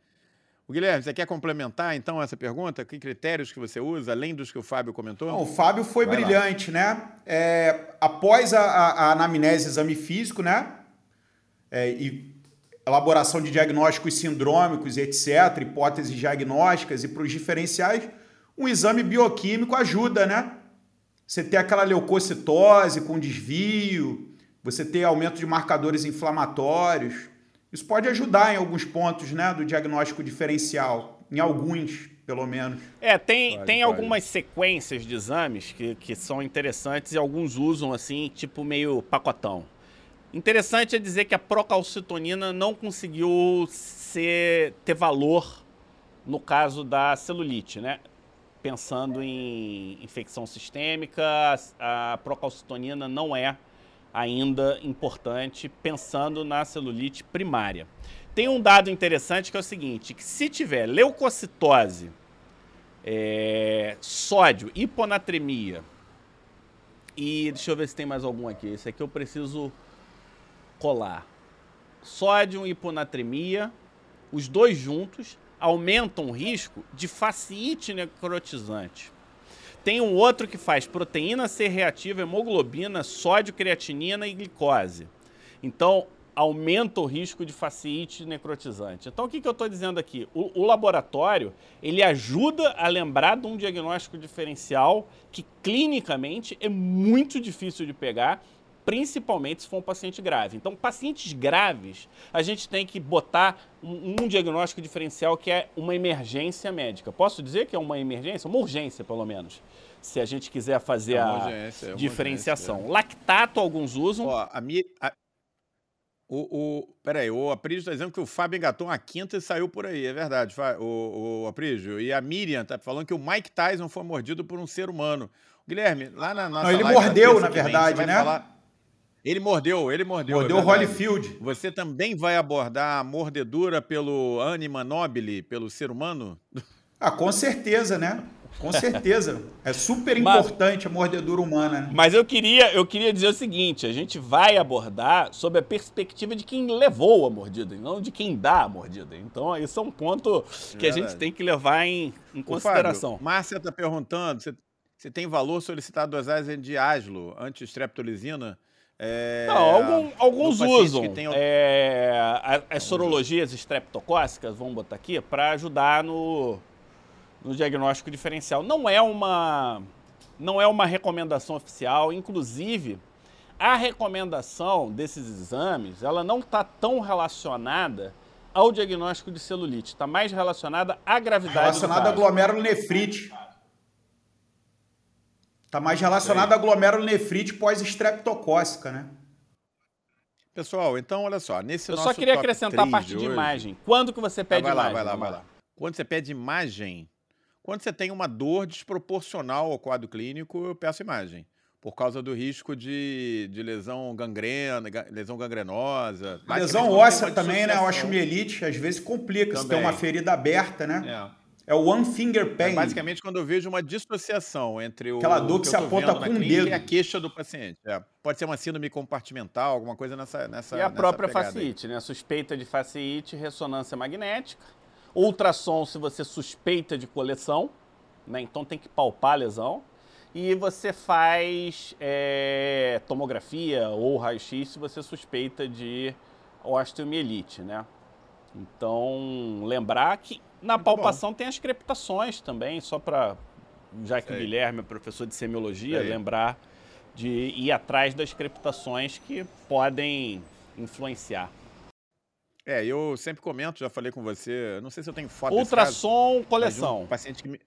O Guilherme, você quer complementar então essa pergunta? Que critérios que você usa, além dos que o Fábio comentou? Não, o Fábio foi Vai brilhante, lá. né? É, após a, a, a, anamnese exame físico, né? É, e elaboração de diagnósticos sindrômicos, etc., hipóteses diagnósticas e para os diferenciais, um exame bioquímico ajuda, né? Você ter aquela leucocitose com desvio, você ter aumento de marcadores inflamatórios, isso pode ajudar em alguns pontos né, do diagnóstico diferencial, em alguns, pelo menos. É, tem, pode, tem pode. algumas sequências de exames que, que são interessantes e alguns usam assim, tipo meio pacotão. Interessante é dizer que a procalcitonina não conseguiu ser, ter valor no caso da celulite, né? Pensando em infecção sistêmica, a procalcitonina não é ainda importante pensando na celulite primária. Tem um dado interessante que é o seguinte, que se tiver leucocitose, é, sódio, hiponatremia e deixa eu ver se tem mais algum aqui. Esse aqui eu preciso colar. Sódio e hiponatremia, os dois juntos aumentam o risco de fasciite necrotizante. Tem um outro que faz proteína C reativa, hemoglobina, sódio, creatinina e glicose. Então, aumenta o risco de fasciite necrotizante. Então, o que, que eu estou dizendo aqui? O, o, laboratório, ele ajuda a lembrar de um diagnóstico diferencial que, clinicamente, é muito difícil de pegar principalmente se for um paciente grave. Então, pacientes graves, a gente tem que botar um, um, diagnóstico diferencial que é uma emergência médica. Posso dizer que é uma emergência? Uma urgência, pelo menos. Se a gente quiser fazer é a urgência, é diferenciação. Urgência, é. Lactato, alguns usam. Ó, a, mi, a, o, o, peraí, o Aprígio está dizendo que o Fábio engatou uma quinta e saiu por aí, é verdade, o, o Aprígio. E a Miriam está falando que o Mike Tyson foi mordido por um ser humano. Guilherme, lá na nossa. Não, ele mordeu, na verdade, né? Falar... Ele mordeu, ele mordeu. Mordeu o Holyfield. Você também vai abordar a mordedura pelo anima nobile, pelo ser humano? Ah, com certeza, né? Com certeza. É super importante a mordedura humana. Né? Mas eu queria, eu queria dizer o seguinte: a gente vai abordar sob a perspectiva de quem levou a mordida, e não de quem dá a mordida. Então, isso é um ponto que é a gente tem que levar em, em consideração. Fábio, Márcia está perguntando: você, você tem valor solicitado dosagem de aslo, anti-streptolizina? É, não, algum, alguns usam tem... é, as sorologias estreptocócicas, vamos botar aqui, para ajudar no, no diagnóstico diferencial. Não é uma não é uma recomendação oficial, inclusive a recomendação desses exames, ela não está tão relacionada ao diagnóstico de celulite, está mais relacionada à gravidade relacionada à glomerulonefrite. Está mais relacionado à glomerulonefrite pós-estreptocócica, né? Pessoal, então olha só, nesse Eu só queria acrescentar a parte de, de imagem. Quando que você pede ah, vai imagem? Lá, vai lá, vai lá. Quando você pede imagem, quando você tem uma dor desproporcional ao quadro clínico, eu peço imagem. Por causa do risco de, de lesão gangrena, lesão gangrenosa. Lesão óssea também, né? O mielite às vezes complica. Também. Se tem uma ferida aberta, né? É. É o one finger é pain. É basicamente quando eu vejo uma dissociação entre o Aquela dor que, que se aponta com o dedo. e a queixa do paciente. É. Pode ser uma síndrome compartimental, alguma coisa nessa nessa E a própria fasciite, né? Suspeita de fasciite, ressonância magnética, ultrassom se você suspeita de coleção, né? Então tem que palpar a lesão. E você faz é, tomografia ou raio-x se você suspeita de osteomielite, né? Então, lembrar que na Muito palpação bom. tem as crepitações também, só para, já que Sei. o Guilherme é professor de semiologia, Sei. lembrar de ir atrás das crepitações que podem influenciar. É, eu sempre comento, já falei com você, não sei se eu tenho foto Ultrassom, caso, coleção. Um paciente que me,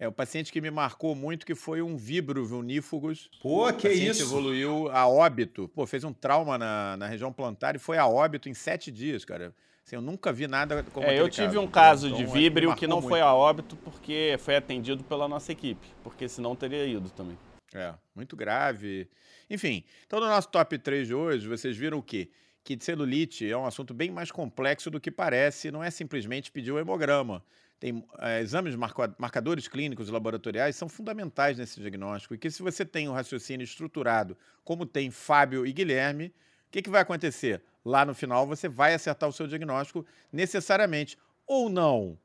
é, o paciente que me marcou muito que foi um vibro unífugos. Pô, que isso? evoluiu a óbito. Pô, fez um trauma na, na região plantar e foi a óbito em sete dias, cara. Assim, eu nunca vi nada como é, Eu tive caso, um caso então, de víbrio que não muito. foi a óbito porque foi atendido pela nossa equipe, porque senão teria ido também. É, muito grave. Enfim, então no nosso top 3 de hoje, vocês viram o quê? Que celulite é um assunto bem mais complexo do que parece, não é simplesmente pedir o hemograma. Tem é, exames marcadores clínicos e laboratoriais são fundamentais nesse diagnóstico. E que se você tem um raciocínio estruturado, como tem Fábio e Guilherme, o que, que vai acontecer? Lá no final você vai acertar o seu diagnóstico necessariamente. ou não?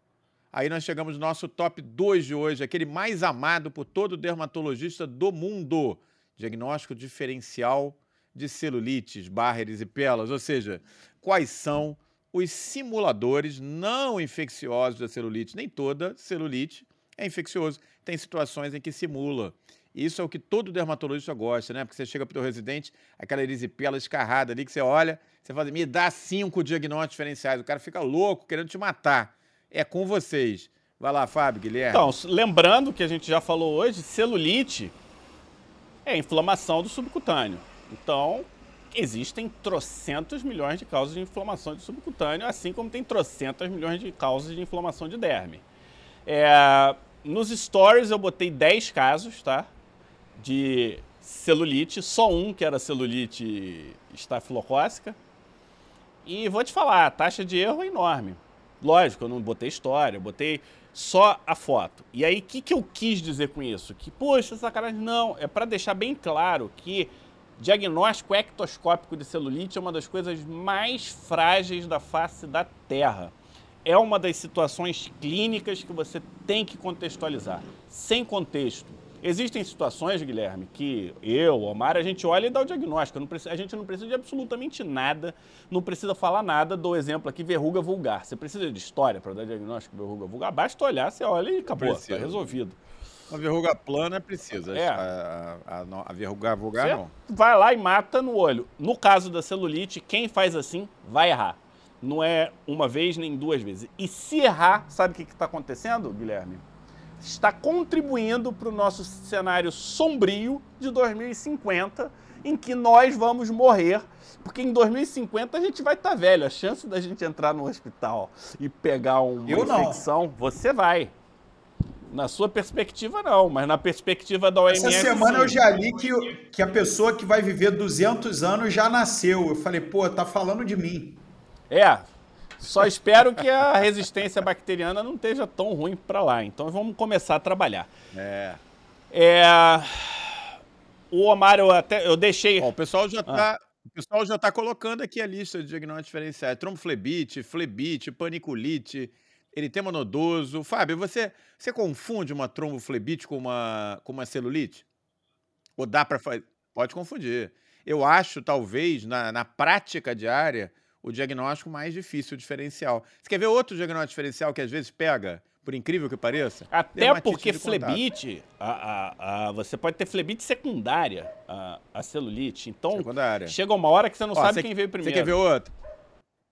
Aí nós chegamos no nosso top 2 de hoje, aquele mais amado por todo dermatologista do mundo. Diagnóstico diferencial de celulites, barra erispelas, ou seja, quais são os simuladores não infecciosos da celulite. Nem toda celulite é infeccioso. Tem situações em que simula. Isso é o que todo dermatologista gosta, né? Porque você chega para o residente, aquela erisipela escarrada ali, que você olha, você fala, me dá cinco diagnósticos diferenciais. O cara fica louco, querendo te matar é com vocês. Vai lá, Fábio, Guilherme. Então, lembrando que a gente já falou hoje, celulite é inflamação do subcutâneo. Então, existem trocentos milhões de causas de inflamação de subcutâneo, assim como tem trocentas milhões de causas de inflamação de derme. É, nos stories eu botei 10 casos, tá? De celulite, só um que era celulite estafilocócica. E vou te falar, a taxa de erro é enorme. Lógico, eu não botei história, eu botei só a foto. E aí, o que, que eu quis dizer com isso? Que, poxa, sacanagem, não. É para deixar bem claro que diagnóstico ectoscópico de celulite é uma das coisas mais frágeis da face da Terra. É uma das situações clínicas que você tem que contextualizar. Sem contexto, Existem situações, Guilherme, que eu, Omar, a gente olha e dá o diagnóstico. A gente não precisa de absolutamente nada, não precisa falar nada. Dou exemplo aqui, verruga vulgar. Você precisa de história para dar diagnóstico de verruga vulgar? Basta olhar, você olha e acabou, está resolvido. A verruga plana precisa, é. a, a, a, a verruga vulgar você não. Vai lá e mata no olho. No caso da celulite, quem faz assim vai errar. Não é uma vez nem duas vezes. E se errar, sabe o que está acontecendo, Guilherme? Está contribuindo para o nosso cenário sombrio de 2050, em que nós vamos morrer, porque em 2050 a gente vai estar tá velho. A chance da gente entrar no hospital e pegar uma Eu infecção, não. você vai. Na sua perspectiva, não, mas na perspectiva da OMS. Essa semana sim. eu já li que, que a pessoa que vai viver 200 anos já nasceu. Eu falei, pô, tá falando de mim. É, só espero que a resistência bacteriana não esteja tão ruim para lá. Então vamos começar a trabalhar. É. é... O Omar, eu até eu deixei. o pessoal já está. Ah. O pessoal já está colocando aqui a lista de diagnósticos diferenciais. Tromboflebite, flebite, paniculite, eritema nodoso. Fábio, você, você confunde uma tromboflebite com uma, com uma celulite? Ou dá para fazer? Pode confundir. Eu acho, talvez, na, na prática diária, o diagnóstico mais difícil, o diferencial. Você quer ver outro diagnóstico diferencial que às vezes pega? Por incrível que pareça. Até porque flebite, a, a, a, você pode ter flebite secundária, a, a celulite. Então, secundária. chega uma hora que você não Ó, sabe cê, quem veio primeiro. Você quer ver outro?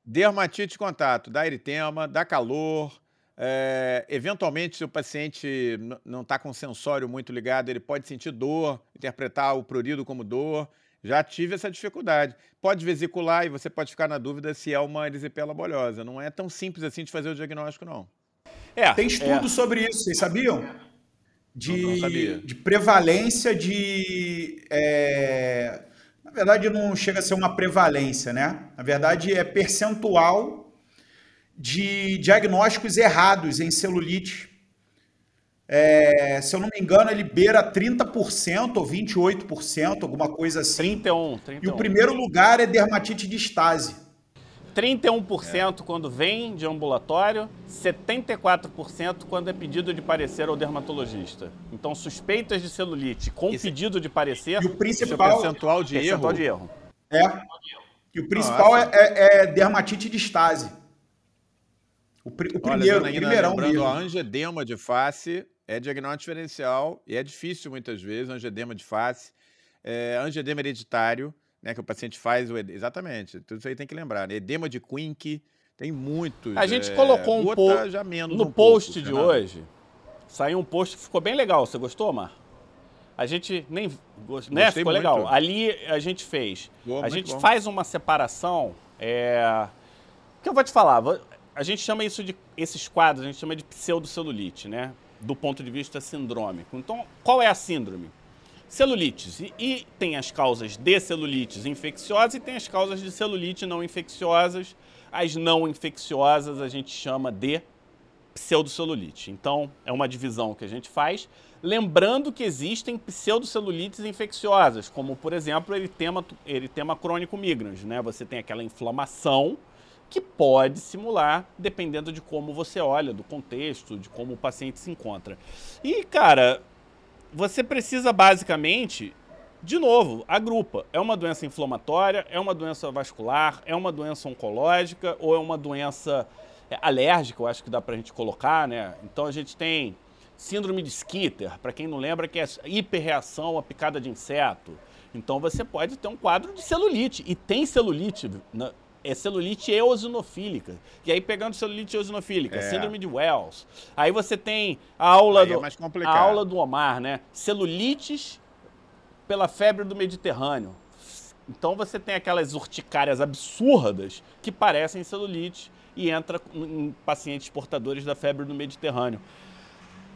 Dermatite de contato, dá eritema, dá calor. É, eventualmente, se o paciente não está com o sensório muito ligado, ele pode sentir dor, interpretar o prurido como dor. Já tive essa dificuldade. Pode vesicular e você pode ficar na dúvida se é uma erisipela bolhosa. Não é tão simples assim de fazer o diagnóstico, não. É, Tem estudo é. sobre isso, vocês sabiam? De, não, não de prevalência de. É... Na verdade, não chega a ser uma prevalência, né? Na verdade, é percentual de diagnósticos errados em celulite é, se eu não me engano, ele beira 30% ou 28%, alguma coisa assim. 31, 31. E o primeiro lugar é dermatite de estase. 31% é. quando vem de ambulatório, 74% quando é pedido de parecer ao dermatologista. Então, suspeitas de celulite com Esse... pedido de parecer, e o principal percentual de percentual erro. De erro. É. E o principal é, é, é, dermatite de estase. O, pr o primeiro, Olha, o primeirão lembrando, mesmo. A angedema de face é diagnóstico diferencial e é difícil muitas vezes, angedema de face, é, angedema hereditário, né, que o paciente faz, o exatamente, tudo isso aí tem que lembrar, né? edema de Quink, tem muitos. A gente é, colocou um pouco já menos no um post pouco, de hoje, saiu um post que ficou bem legal, você gostou, Mar? A gente nem. Né? Ficou muito. legal. Ali a gente fez. Boa, a gente bom. faz uma separação. É... que eu vou te falar? A gente chama isso de. Esses quadros, a gente chama de pseudocelulite, né? Do ponto de vista sindrômico. Então, qual é a síndrome? Celulites. E, e, tem as causas de celulites infecciosas e tem as causas de celulite não infecciosas. As não infecciosas a gente chama de pseudocelulite. Então, é uma divisão que a gente faz. Lembrando que existem pseudocelulites infecciosas, como, por exemplo, eritema, eritema crônico migrans. Né? Você tem aquela inflamação que pode simular, dependendo de como você olha, do contexto, de como o paciente se encontra. E, cara, você precisa basicamente, de novo, agrupa. É uma doença inflamatória, é uma doença vascular, é uma doença oncológica ou é uma doença é, alérgica, eu acho que dá pra gente colocar, né? Então a gente tem síndrome de Schitter, para quem não lembra, que é hiperreação à picada de inseto. Então você pode ter um quadro de celulite, e tem celulite né? É celulite eosinofílica. E aí, pegando celulite eosinofílica, é. síndrome de Wells. Aí você tem a aula, aí do, é a aula do Omar, né? Celulites pela febre do Mediterrâneo. Então você tem aquelas urticárias absurdas que parecem celulite e entra em pacientes portadores da febre do Mediterrâneo.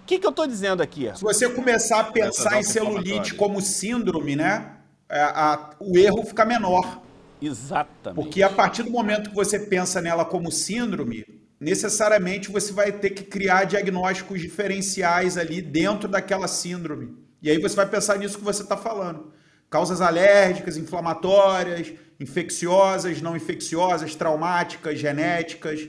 O que, que eu estou dizendo aqui? Se você começar a pensar em celulite como síndrome, né? A, é, a, o erro fica menor. Exatamente. Porque a partir do momento que você pensa nela como síndrome, necessariamente você vai ter que criar diagnósticos diferenciais ali dentro daquela síndrome. E aí você vai pensar nisso que você está falando. Causas alérgicas, inflamatórias, infecciosas, não infecciosas, traumáticas, genéticas.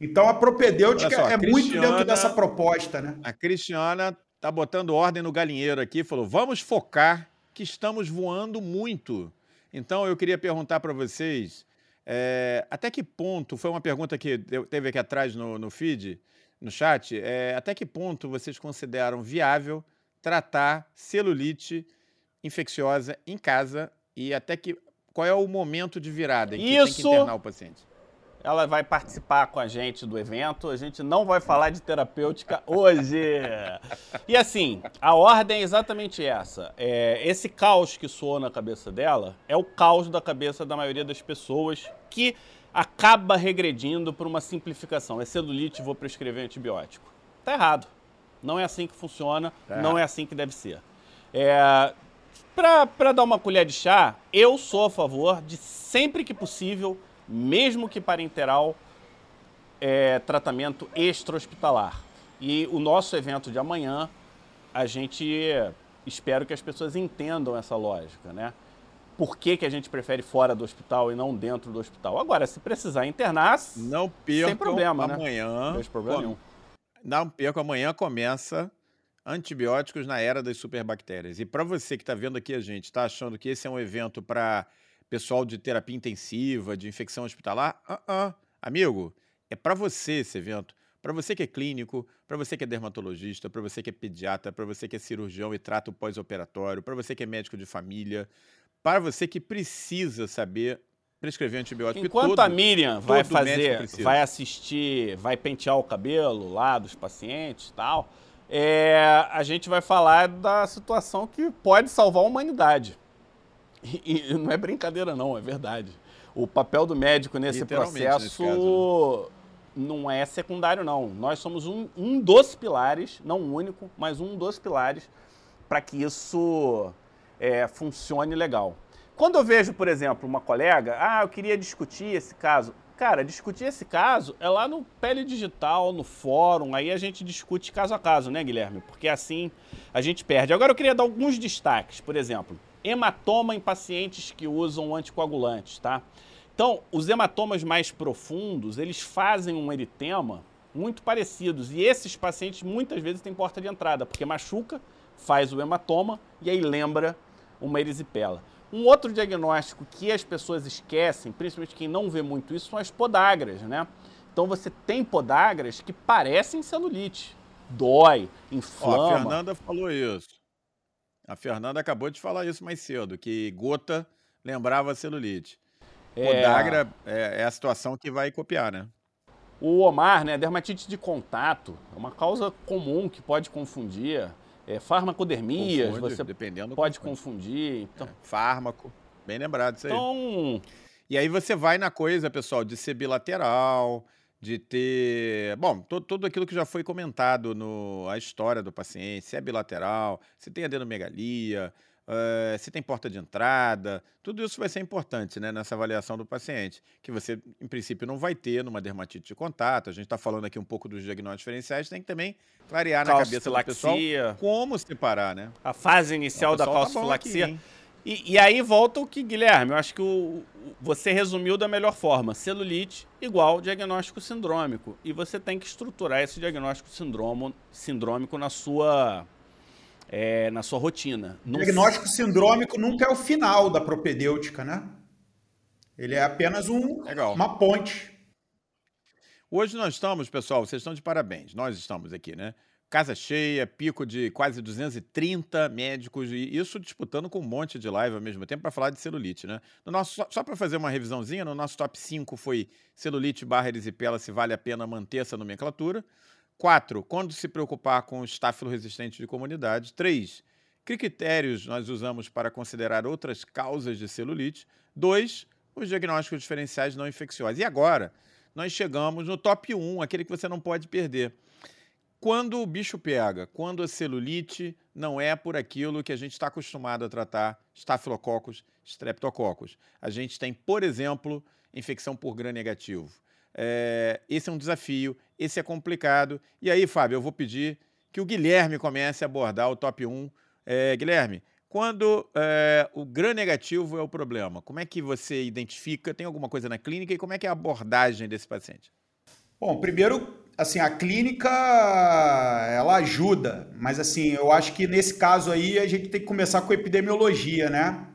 Então a propedêutica só, é muito dentro dessa proposta, né? A Cristiana tá botando ordem no galinheiro aqui, falou: "Vamos focar que estamos voando muito". Então, eu queria perguntar para vocês, é, até que ponto, foi uma pergunta que teve aqui atrás no, no feed, no chat, é, até que ponto vocês consideram viável tratar celulite infecciosa em casa e até que qual é o momento de virada em que Isso... tem que internar o paciente? Ela vai participar com a gente do evento. A gente não vai falar de terapêutica hoje. E assim, a ordem é exatamente essa. É, esse caos que soa na cabeça dela é o caos da cabeça da maioria das pessoas que acaba regredindo para uma simplificação. É celulite, vou prescrever antibiótico. Tá errado. Não é assim que funciona, é. não é assim que deve ser. É, para dar uma colher de chá, eu sou a favor de sempre que possível mesmo que parenteral, é, tratamento extra-hospitalar. E o nosso evento de amanhã, a gente espero que as pessoas entendam essa lógica, né? Por que, que a gente prefere fora do hospital e não dentro do hospital? Agora, se precisar internar, não percam sem problema, né? amanhã. Não nenhum. Não percam, amanhã começa antibióticos na era das superbactérias. E para você que está vendo aqui a gente, está achando que esse é um evento para pessoal de terapia intensiva, de infecção hospitalar. Uh -uh. Amigo, é para você esse evento. Para você que é clínico, para você que é dermatologista, para você que é pediatra, para você que é cirurgião e trata o pós-operatório, para você que é médico de família, para você que precisa saber prescrever antibiótico. Enquanto todo, a Miriam vai fazer, vai assistir, vai pentear o cabelo lá dos pacientes e tal, é, a gente vai falar da situação que pode salvar a humanidade. E, e, não é brincadeira, não, é verdade. O papel do médico nesse processo nesse caso, né? não é secundário, não. Nós somos um, um dos pilares, não o único, mas um dos pilares para que isso é, funcione legal. Quando eu vejo, por exemplo, uma colega, ah, eu queria discutir esse caso. Cara, discutir esse caso é lá no Pele Digital, no fórum, aí a gente discute caso a caso, né, Guilherme? Porque assim a gente perde. Agora eu queria dar alguns destaques, por exemplo hematoma em pacientes que usam anticoagulantes, tá? Então, os hematomas mais profundos, eles fazem um eritema muito parecidos. E esses pacientes muitas vezes têm porta de entrada, porque machuca, faz o hematoma e aí lembra uma erisipela. Um outro diagnóstico que as pessoas esquecem, principalmente quem não vê muito isso, são as podagras, né? Então você tem podagras que parecem celulite. Dói, inflama. Ó, a Fernanda falou isso. A Fernanda acabou de falar isso mais cedo, que gota lembrava celulite. É... Podagra é, é a situação que vai copiar, né? O Omar, né, dermatite de contato, é uma causa comum que pode confundir. É, farmacodermias, Confunde, você dependendo pode confundir. Então... É, fármaco, bem lembrado isso aí. Então... E aí você vai na coisa, pessoal, de ser bilateral, de ter. Bom, todo, tudo aquilo que já foi comentado no a história do paciente, se é bilateral, se tem adenomegalia, uh, se tem porta de entrada, tudo isso vai ser importante né, nessa avaliação do paciente, que você, em princípio, não vai ter numa dermatite de contato. A gente está falando aqui um pouco dos diagnósticos diferenciais, tem que também clarear na cabeça do pessoal como separar, né? A fase inicial da calcifilaxia. Tá E, e, aí volta o que, Guilherme, eu acho que o, você resumiu da melhor forma. Celulite igual diagnóstico sindrômico. E você tem que estruturar esse diagnóstico sindromo, sindrômico na sua, é, na sua rotina. Não diagnóstico sindrômico nunca é o final da propedêutica, né? Ele é apenas um, uma ponte. Hoje nós estamos, pessoal, vocês estão de parabéns. Nós estamos aqui, né? Casa cheia, pico de quase 230 médicos, e isso disputando com um monte de live ao mesmo tempo para falar de celulite, né? No nosso, só, só para fazer uma revisãozinha, no nosso top 5 foi celulite barra erisipela, se vale a pena manter essa nomenclatura. 4. Quando se preocupar com o estáfilo resistente de comunidade. 3. Que critérios nós usamos para considerar outras causas de celulite? 2. Os diagnósticos diferenciais não infecciosos. E agora, nós chegamos no top 1, aquele que você não pode perder quando o bicho pega, quando a celulite não é por aquilo que a gente está acostumado a tratar, estafilococos, streptococcus. A gente tem, por exemplo, infecção por gram negativo. É, esse é um desafio, esse é complicado. E aí, Fábio, eu vou pedir que o Guilherme comece a abordar o top 1. É, Guilherme, quando é, o gram negativo é o problema, como é que você identifica? Tem alguma coisa na clínica e como é que é a abordagem desse paciente? Bom, primeiro assim, a clínica ela ajuda, mas assim, eu acho que nesse caso aí a gente tem que começar com epidemiologia, né?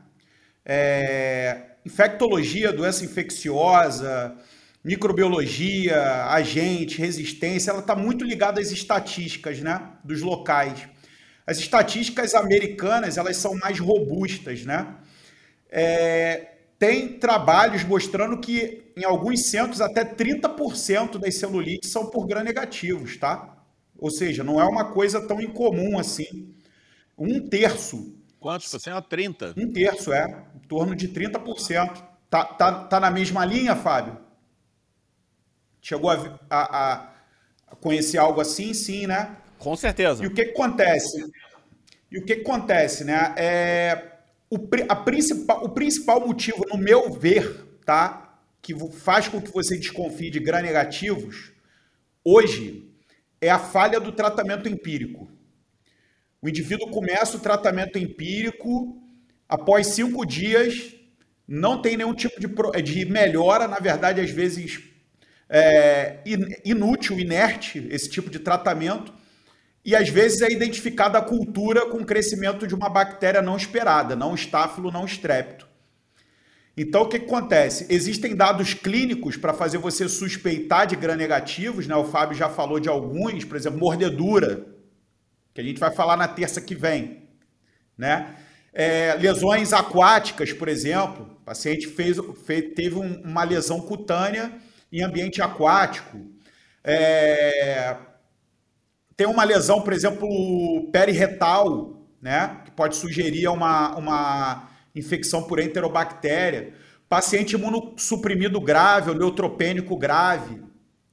É, infectologia, doença infecciosa, microbiologia, agente, resistência, ela está muito ligada às estatísticas, né? Dos locais. As estatísticas americanas, elas são mais robustas, né? É, tem trabalhos mostrando que em alguns centros até 30% das celulites são por gram negativos, tá? Ou seja, não é uma coisa tão incomum assim. Um terço. Quantos por cento? 30? Um terço, é. Em torno de 30%. Tá, tá, tá na mesma linha, Fábio? Chegou a, a, a conhecer algo assim? Sim, né? Com certeza. E o que, que acontece? E o que, que acontece, né? É o, a principal, o principal motivo, no meu ver, tá, que faz com que você desconfie de gram negativos, hoje, é a falha do tratamento empírico. O indivíduo começa o tratamento empírico, após cinco dias, não tem nenhum tipo de, de melhora, na verdade, às vezes é, inútil, inerte, esse tipo de tratamento e às vezes é identificada a cultura com o crescimento de uma bactéria não esperada, não estáfilo, não estrépito. Então, o que, que acontece? Existem dados clínicos para fazer você suspeitar de gram-negativos, né? o Fábio já falou de alguns, por exemplo, mordedura, que a gente vai falar na terça que vem. Né? É, lesões aquáticas, por exemplo, o paciente fez, fez teve um, uma lesão cutânea em ambiente aquático. É, tem uma lesão, por exemplo, periretal, né? Que pode sugerir uma, uma infecção por enterobactéria. Paciente imunossuprimido grave, ou neutropênico grave,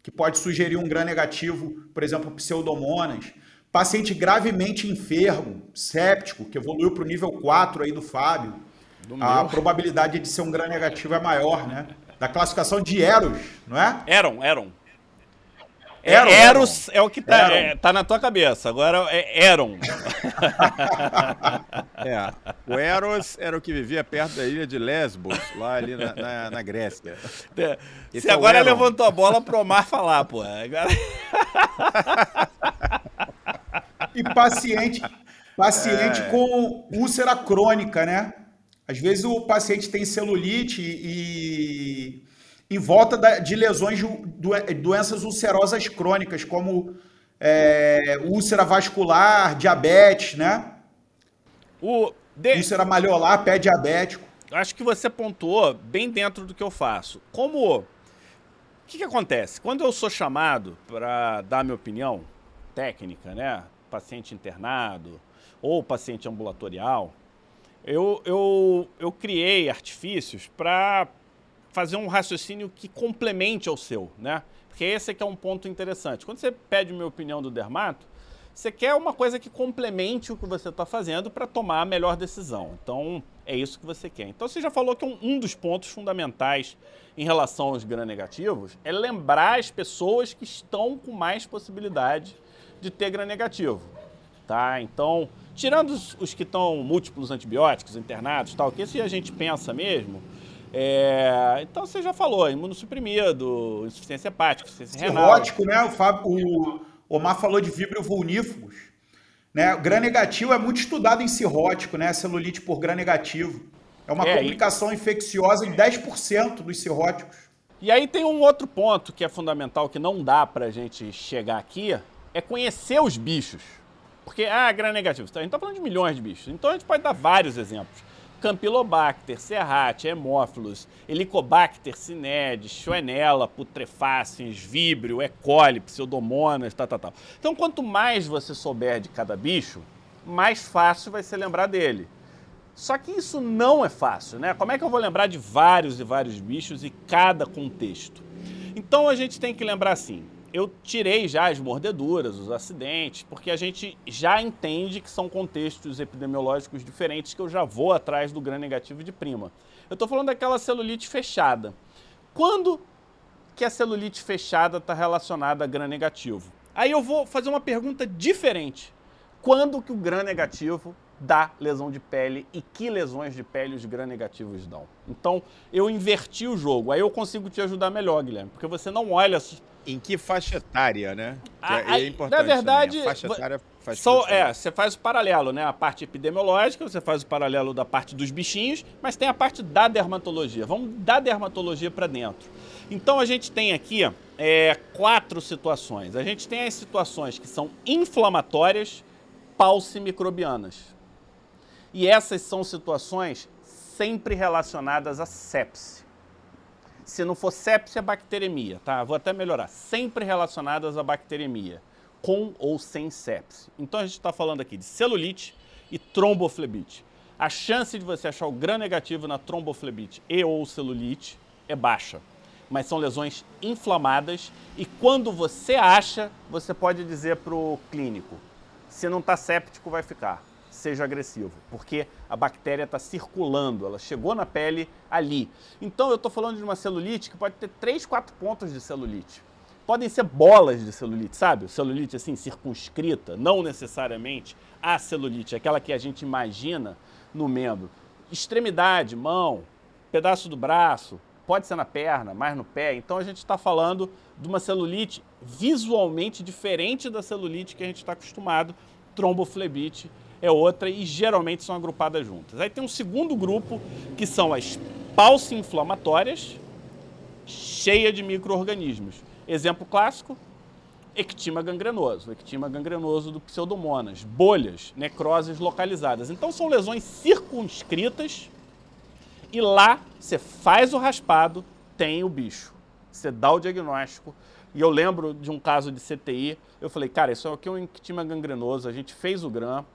que pode sugerir um gram negativo, por exemplo, pseudomonas. Paciente gravemente enfermo, séptico, que evoluiu para o nível 4 aí do Fábio. Do a meu. probabilidade de ser um gram negativo é maior, né? Da classificação de Eros, não é? Eron, Eron. Eron, Eros é o que tá, é, tá na tua cabeça. Agora é Eron. é. O Eros era o que vivia perto da ilha de Lesbos, lá ali na, na, na Grécia. É. Você é agora levantou a bola pro Mar falar, pô. Agora... e paciente, paciente é. com úlcera crônica, né? Às vezes o paciente tem celulite e em volta da, de lesões de doenças ulcerosas crônicas, como é, úlcera vascular, diabetes, né? O de... Úlcera maliolar, pé diabético. Acho que você pontuou bem dentro do que eu faço. Como. O que, que acontece? Quando eu sou chamado para dar minha opinião técnica, né? Paciente internado ou paciente ambulatorial, eu, eu, eu criei artifícios para fazer um raciocínio que complemente ao seu, né? Porque esse é que é um ponto interessante. Quando você pede minha opinião do dermato, você quer uma coisa que complemente o que você está fazendo para tomar a melhor decisão. Então, é isso que você quer. Então, você já falou que um, um dos pontos fundamentais em relação aos gram-negativos é lembrar as pessoas que estão com mais possibilidade de ter gram-negativo. tá? Então, tirando os, os que estão múltiplos antibióticos, internados tal, que esse a gente pensa mesmo, é, então você já falou, imunossuprimido, insuficiência hepática, insuficiência renal. Cirrótico, né? O, Fábio, o Omar falou de vibrio vulnífugos. Né? O gram negativo é muito estudado em cirrótico, né? Celulite por gram negativo. É uma é, complicação e... infecciosa em 10% dos cirróticos. E aí tem um outro ponto que é fundamental, que não dá pra gente chegar aqui, é conhecer os bichos. Porque, ah, gram negativo, a gente tá falando de milhões de bichos. Então a gente pode dar vários exemplos. Campylobacter, Serrate, Hemófilos, Helicobacter, Cinedes, Schwannella, Putrefaciens, Vibrio, E. coli, Pseudomonas, tal, tal, tal. Então, quanto mais você souber de cada bicho, mais fácil vai ser lembrar dele. Só que isso não é fácil, né? Como é que eu vou lembrar de vários e vários bichos e cada contexto? Então a gente tem que lembrar assim: eu tirei já as mordeduras, os acidentes, porque a gente já entende que são contextos epidemiológicos diferentes que eu já vou atrás do gram negativo de prima. Eu estou falando daquela celulite fechada. Quando que a celulite fechada está relacionada a gram negativo? Aí eu vou fazer uma pergunta diferente. Quando que o gram negativo dá lesão de pele e que lesões de pele os gram-negativos dão. Então, eu inverti o jogo. Aí eu consigo te ajudar melhor, Guilherme, porque você não olha em que faixa etária, né? Que é, é importante. Na verdade, a faixa etária faz só, é, você faz o paralelo, né? A parte epidemiológica, você faz o paralelo da parte dos bichinhos, mas tem a parte da dermatologia. Vamos da dermatologia para dentro. Então a gente tem aqui é, quatro situações. A gente tem as situações que são inflamatórias, paucimicrobianas. E essas são situações sempre relacionadas a sepse. Se não for sepse, é bacteremia, tá? Vou até melhorar. Sempre relacionadas a bacteremia, com ou sem sepse. Então a gente está falando aqui de celulite e tromboflebite. A chance de você achar o gram negativo na tromboflebite e ou celulite é baixa. Mas são lesões inflamadas e quando você acha, você pode dizer para o clínico, se não está séptico, vai ficar seja agressivo, porque a bactéria está circulando, ela chegou na pele ali. Então eu estou falando de uma celulite que pode ter 3, 4 pontos de celulite. Podem ser bolas de celulite, sabe? Celulite assim, circunscrita, não necessariamente a celulite, aquela que a gente imagina no membro. Extremidade, mão, pedaço do braço, pode ser na perna, mais no pé. Então a gente está falando de uma celulite visualmente diferente da celulite que a gente está acostumado, tromboflebite é outra e geralmente são agrupadas juntas. Aí tem um segundo grupo que são as pauci-inflamatórias, cheia de micro-organismos. Exemplo clássico, ectima gangrenoso, ectima gangrenoso do pseudomonas, bolhas, necroses localizadas. Então são lesões circunscritas e lá você faz o raspado, tem o bicho. Você dá o diagnóstico. E eu lembro de um caso de CTI, eu falei, cara, isso aqui é um ectima gangrenoso, a gente fez o gram,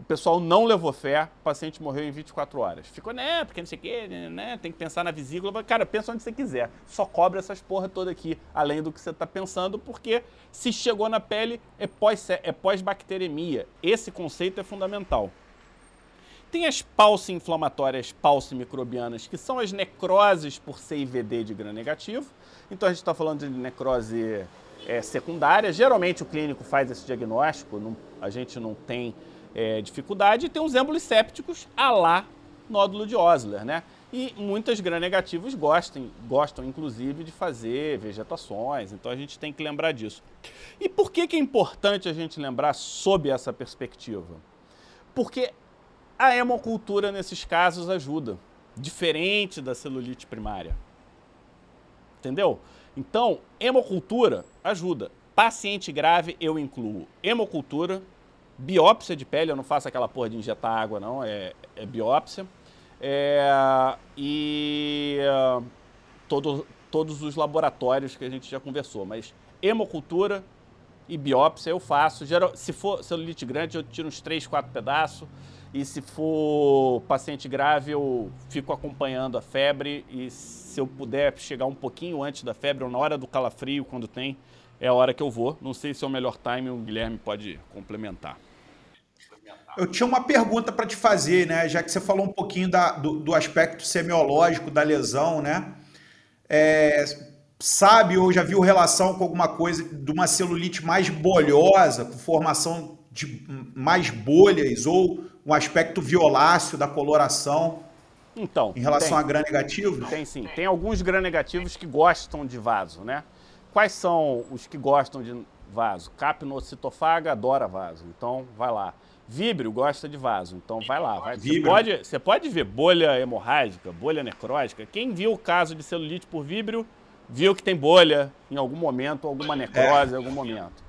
o pessoal não levou fé, o paciente morreu em 24 horas. Ficou, né, porque não sei o quê, né, né, tem que pensar na vesícula. Cara, pensa onde você quiser. Só cobre essas porra toda aqui, além do que você está pensando, porque se chegou na pele, é, pós, é pós-bacteremia. Esse conceito é fundamental. Tem as pauci-inflamatórias pauci-microbianas, que são as necroses por CIVD de gram negativo. Então a gente está falando de necrose é, secundária. Geralmente o clínico faz esse diagnóstico, não, a gente não tem é, dificuldade, e tem os êmbolos sépticos a lá nódulo de Osler, né? E muitas gram-negativos gostam, gostam, inclusive, de fazer vegetações, então a gente tem que lembrar disso. E por que, que é importante a gente lembrar sob essa perspectiva? Porque a hemocultura, nesses casos, ajuda, diferente da celulite primária. Entendeu? Então, hemocultura ajuda. Paciente grave, eu incluo hemocultura, biópsia de pele, eu não faço aquela porra de injetar água, não, é, é biópsia. É, e uh, todo, todos os laboratórios que a gente já conversou, mas hemocultura e biópsia eu faço. Geral, se for celulite grande, eu tiro uns 3, 4 pedaços. E se for paciente grave, eu fico acompanhando a febre. E se eu puder chegar um pouquinho antes da febre, ou na hora do calafrio, quando tem, é a hora que eu vou. Não sei se é o melhor time, o Guilherme pode complementar. Eu tinha uma pergunta para te fazer, né? Já que você falou um pouquinho da, do, do aspecto semiológico da lesão, né? É, sabe ou já viu relação com alguma coisa de uma celulite mais bolhosa, com formação de mais bolhas ou um aspecto violáceo da coloração? Então, em relação tem, a gram negativo? Tem sim. Tem alguns gram negativos que gostam de vaso, né? Quais são os que gostam de vaso? Capnocitofaga adora vaso, então vai lá. Víbrio gosta de vaso, então vai lá. Vai. Você, pode, você pode ver bolha hemorrágica, bolha necrótica. Quem viu o caso de celulite por víbrio, viu que tem bolha em algum momento, alguma necrose é. em algum momento.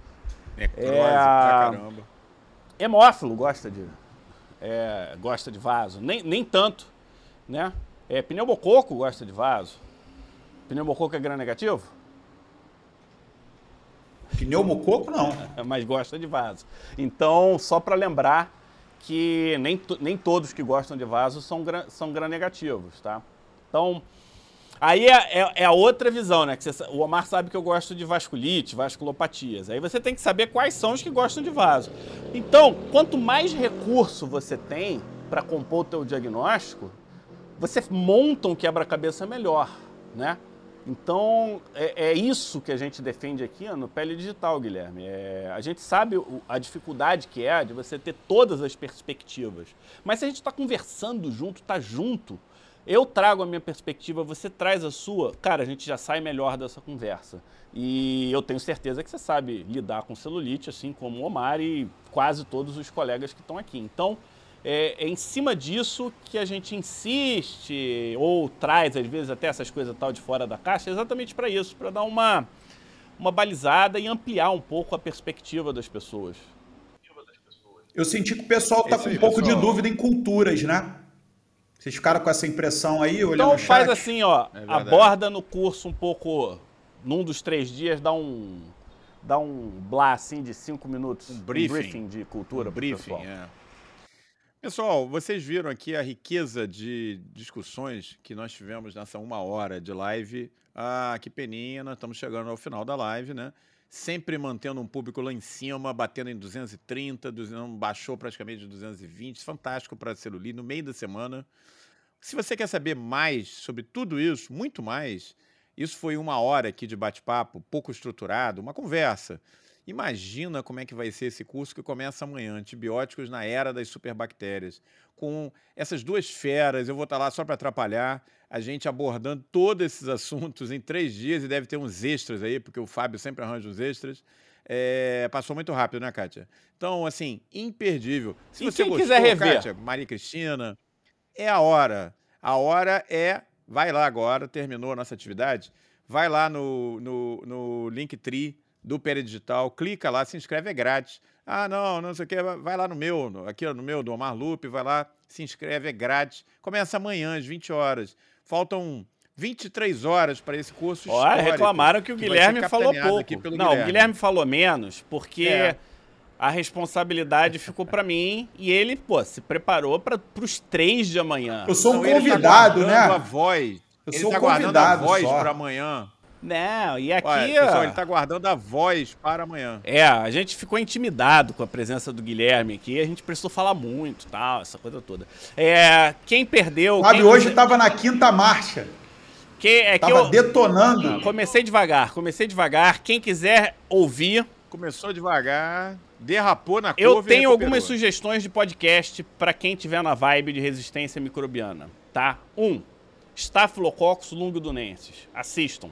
Necrose é, pra caramba. Hemófilo gosta de, é, gosta de vaso. Nem, nem tanto, né? É, pneumococo gosta de vaso. Pneumococo é gram negativo? Pneumococo não. Mas gosta de vaso. Então, só para lembrar que nem, nem todos que gostam de vaso são, são gram-negativos, tá? Então, aí é, é, é, a outra visão, né? Que você, o Omar sabe que eu gosto de vasculite, vasculopatias. Aí você tem que saber quais são os que gostam de vaso. Então, quanto mais recurso você tem para compor o teu diagnóstico, você monta um quebra-cabeça melhor, né? Então, é, é, isso que a gente defende aqui no Pele Digital, Guilherme. É, a gente sabe o, a dificuldade que é de você ter todas as perspectivas. Mas se a gente está conversando junto, está junto, eu trago a minha perspectiva, você traz a sua, cara, a gente já sai melhor dessa conversa. E eu tenho certeza que você sabe lidar com celulite, assim como o Omar e quase todos os colegas que estão aqui. Então, é, é, em cima disso que a gente insiste ou traz, às vezes, até essas coisas tal de fora da caixa, exatamente para isso, para dar uma, uma balizada e ampliar um pouco a perspectiva das pessoas. Eu senti que o pessoal está com um pouco pessoal. de dúvida em culturas, né? Vocês ficaram com essa impressão aí, olhando Então faz assim, ó, é aborda no curso um pouco, num dos três dias, dá um, dá um blá assim de cinco minutos. Um briefing, um briefing de cultura. Um briefing, é. Pessoal, vocês viram aqui a riqueza de discussões que nós tivemos nessa uma hora de live. Ah, que peninha, nós estamos chegando ao final da live, né? Sempre mantendo um público lá em cima, batendo em 230, 200, baixou praticamente de 220. Fantástico para celulite no meio da semana. Se você quer saber mais sobre tudo isso, muito mais, isso foi uma hora aqui de bate-papo, pouco estruturado, uma conversa. Imagina como é que vai ser esse curso que começa amanhã, Antibióticos na Era das Superbactérias. Com essas duas feras, eu vou estar lá só para atrapalhar, a gente abordando todos esses assuntos em três dias e deve ter uns extras aí, porque o Fábio sempre arranja os extras. É, passou muito rápido, né, Kátia? Então, assim, imperdível. Se e você gostou, quiser rever. Kátia, Maria Cristina, é a hora. A hora é. Vai lá agora, terminou a nossa atividade. Vai lá no, no, no Linktree do Digital, clica lá, se inscreve, é grátis. Ah, não, não sei o que, vai lá no meu, aqui no meu, do Omar Lupe, vai lá, se inscreve, é grátis. Começa amanhã, às 20 horas. Faltam 23 horas para esse curso Olha, reclamaram que o que Guilherme falou pouco. Não, Guilherme. o Guilherme falou menos, porque é. a responsabilidade ficou para mim e ele, pô, se preparou para os três de amanhã. Eu sou um então, convidado, tá né? A voz. Eu ele sou tá convidado a voz para amanhã. Não, e aqui. Ué, pessoal, ele tá guardando a voz para amanhã. É, a gente ficou intimidado com a presença do Guilherme aqui, a gente precisou falar muito tal, essa coisa toda. É, quem perdeu. Sabe, quem... hoje tava na quinta marcha. Que, é tava que eu... detonando. Comecei devagar, comecei devagar. Quem quiser ouvir. Começou devagar, derrapou na curva. Eu tenho algumas sugestões de podcast para quem tiver na vibe de resistência microbiana, tá? Um, Staphylococcus lungudunensis. Assistam.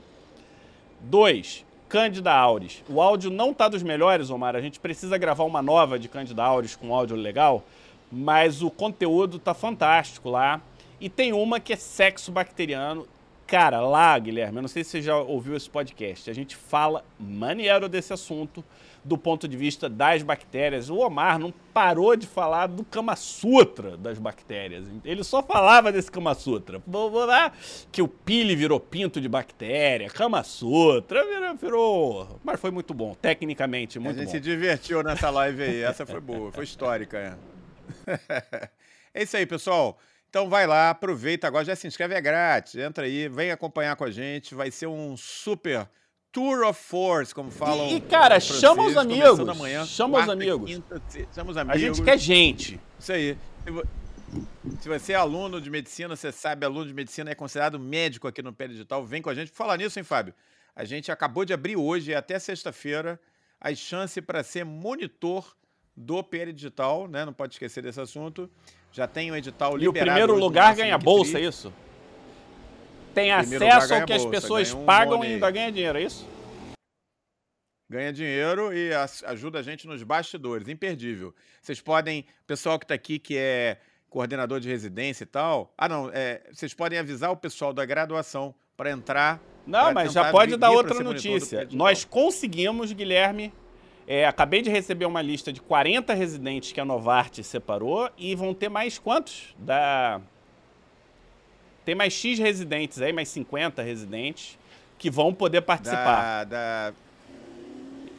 Dois, Cândida Auris. O áudio não tá dos melhores, Omar. A gente precisa gravar uma nova de Cândida Auris com áudio legal, mas o conteúdo tá fantástico lá. E tem uma que é sexo bacteriano. Cara, lá, Guilherme, eu não sei se você já ouviu esse podcast. A gente fala maneiro desse assunto do ponto de vista das bactérias. O Omar não parou de falar do Kama Sutra das bactérias. Ele só falava desse Kama Sutra. Que o pile virou pinto de bactéria, Kama Sutra, virou. Mas foi muito bom, tecnicamente muito bom. A gente bom. se divertiu nessa live aí, essa foi boa, foi histórica. É. é isso aí, pessoal. Então vai lá, aproveita agora, já se inscreve, é grátis. Entra aí, vem acompanhar com a gente. Vai ser um super Tour of Force, como falam. E, cara, chama os amigos. Amanhã, chama quarta, os amigos. Quinta, chama os amigos. A gente quer gente. Isso aí. Se você é aluno de medicina, você sabe, aluno de medicina é considerado médico aqui no Pé Digital, vem com a gente. Falar nisso, hein, Fábio? A gente acabou de abrir hoje, até sexta-feira, as chances para ser monitor do PR Digital, né? Não pode esquecer desse assunto. Já tem o edital E o liberado. primeiro lugar ganha bolsa, é isso? Tem Primeiro acesso ao que as bolsa, pessoas um pagam bônus. e ainda ganha dinheiro, é isso? Ganha dinheiro e ajuda a gente nos bastidores, imperdível. Vocês podem, pessoal que está aqui que é coordenador de residência e tal. Ah, não, é, vocês podem avisar o pessoal da graduação para entrar. Não, mas já pode dar outra notícia. Nós conseguimos, Guilherme. é, acabei de receber uma lista de 40 residentes que a Novarte separou e vão ter mais quantos? Da... Tem mais X residentes aí, mais 50 residentes que vão poder participar. Da, da...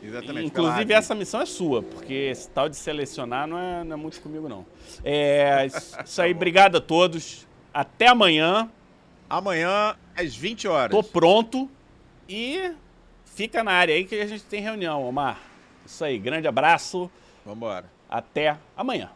Exatamente. Inclusive, essa missão é sua, porque esse tal de selecionar não é, não é muito comigo, não. É, isso aí, obrigado a todos. Até amanhã. Amanhã, às 20 horas. Tô pronto. E fica na área aí que a gente tem reunião, Omar. Isso aí, grande abraço. Vambora. Até amanhã.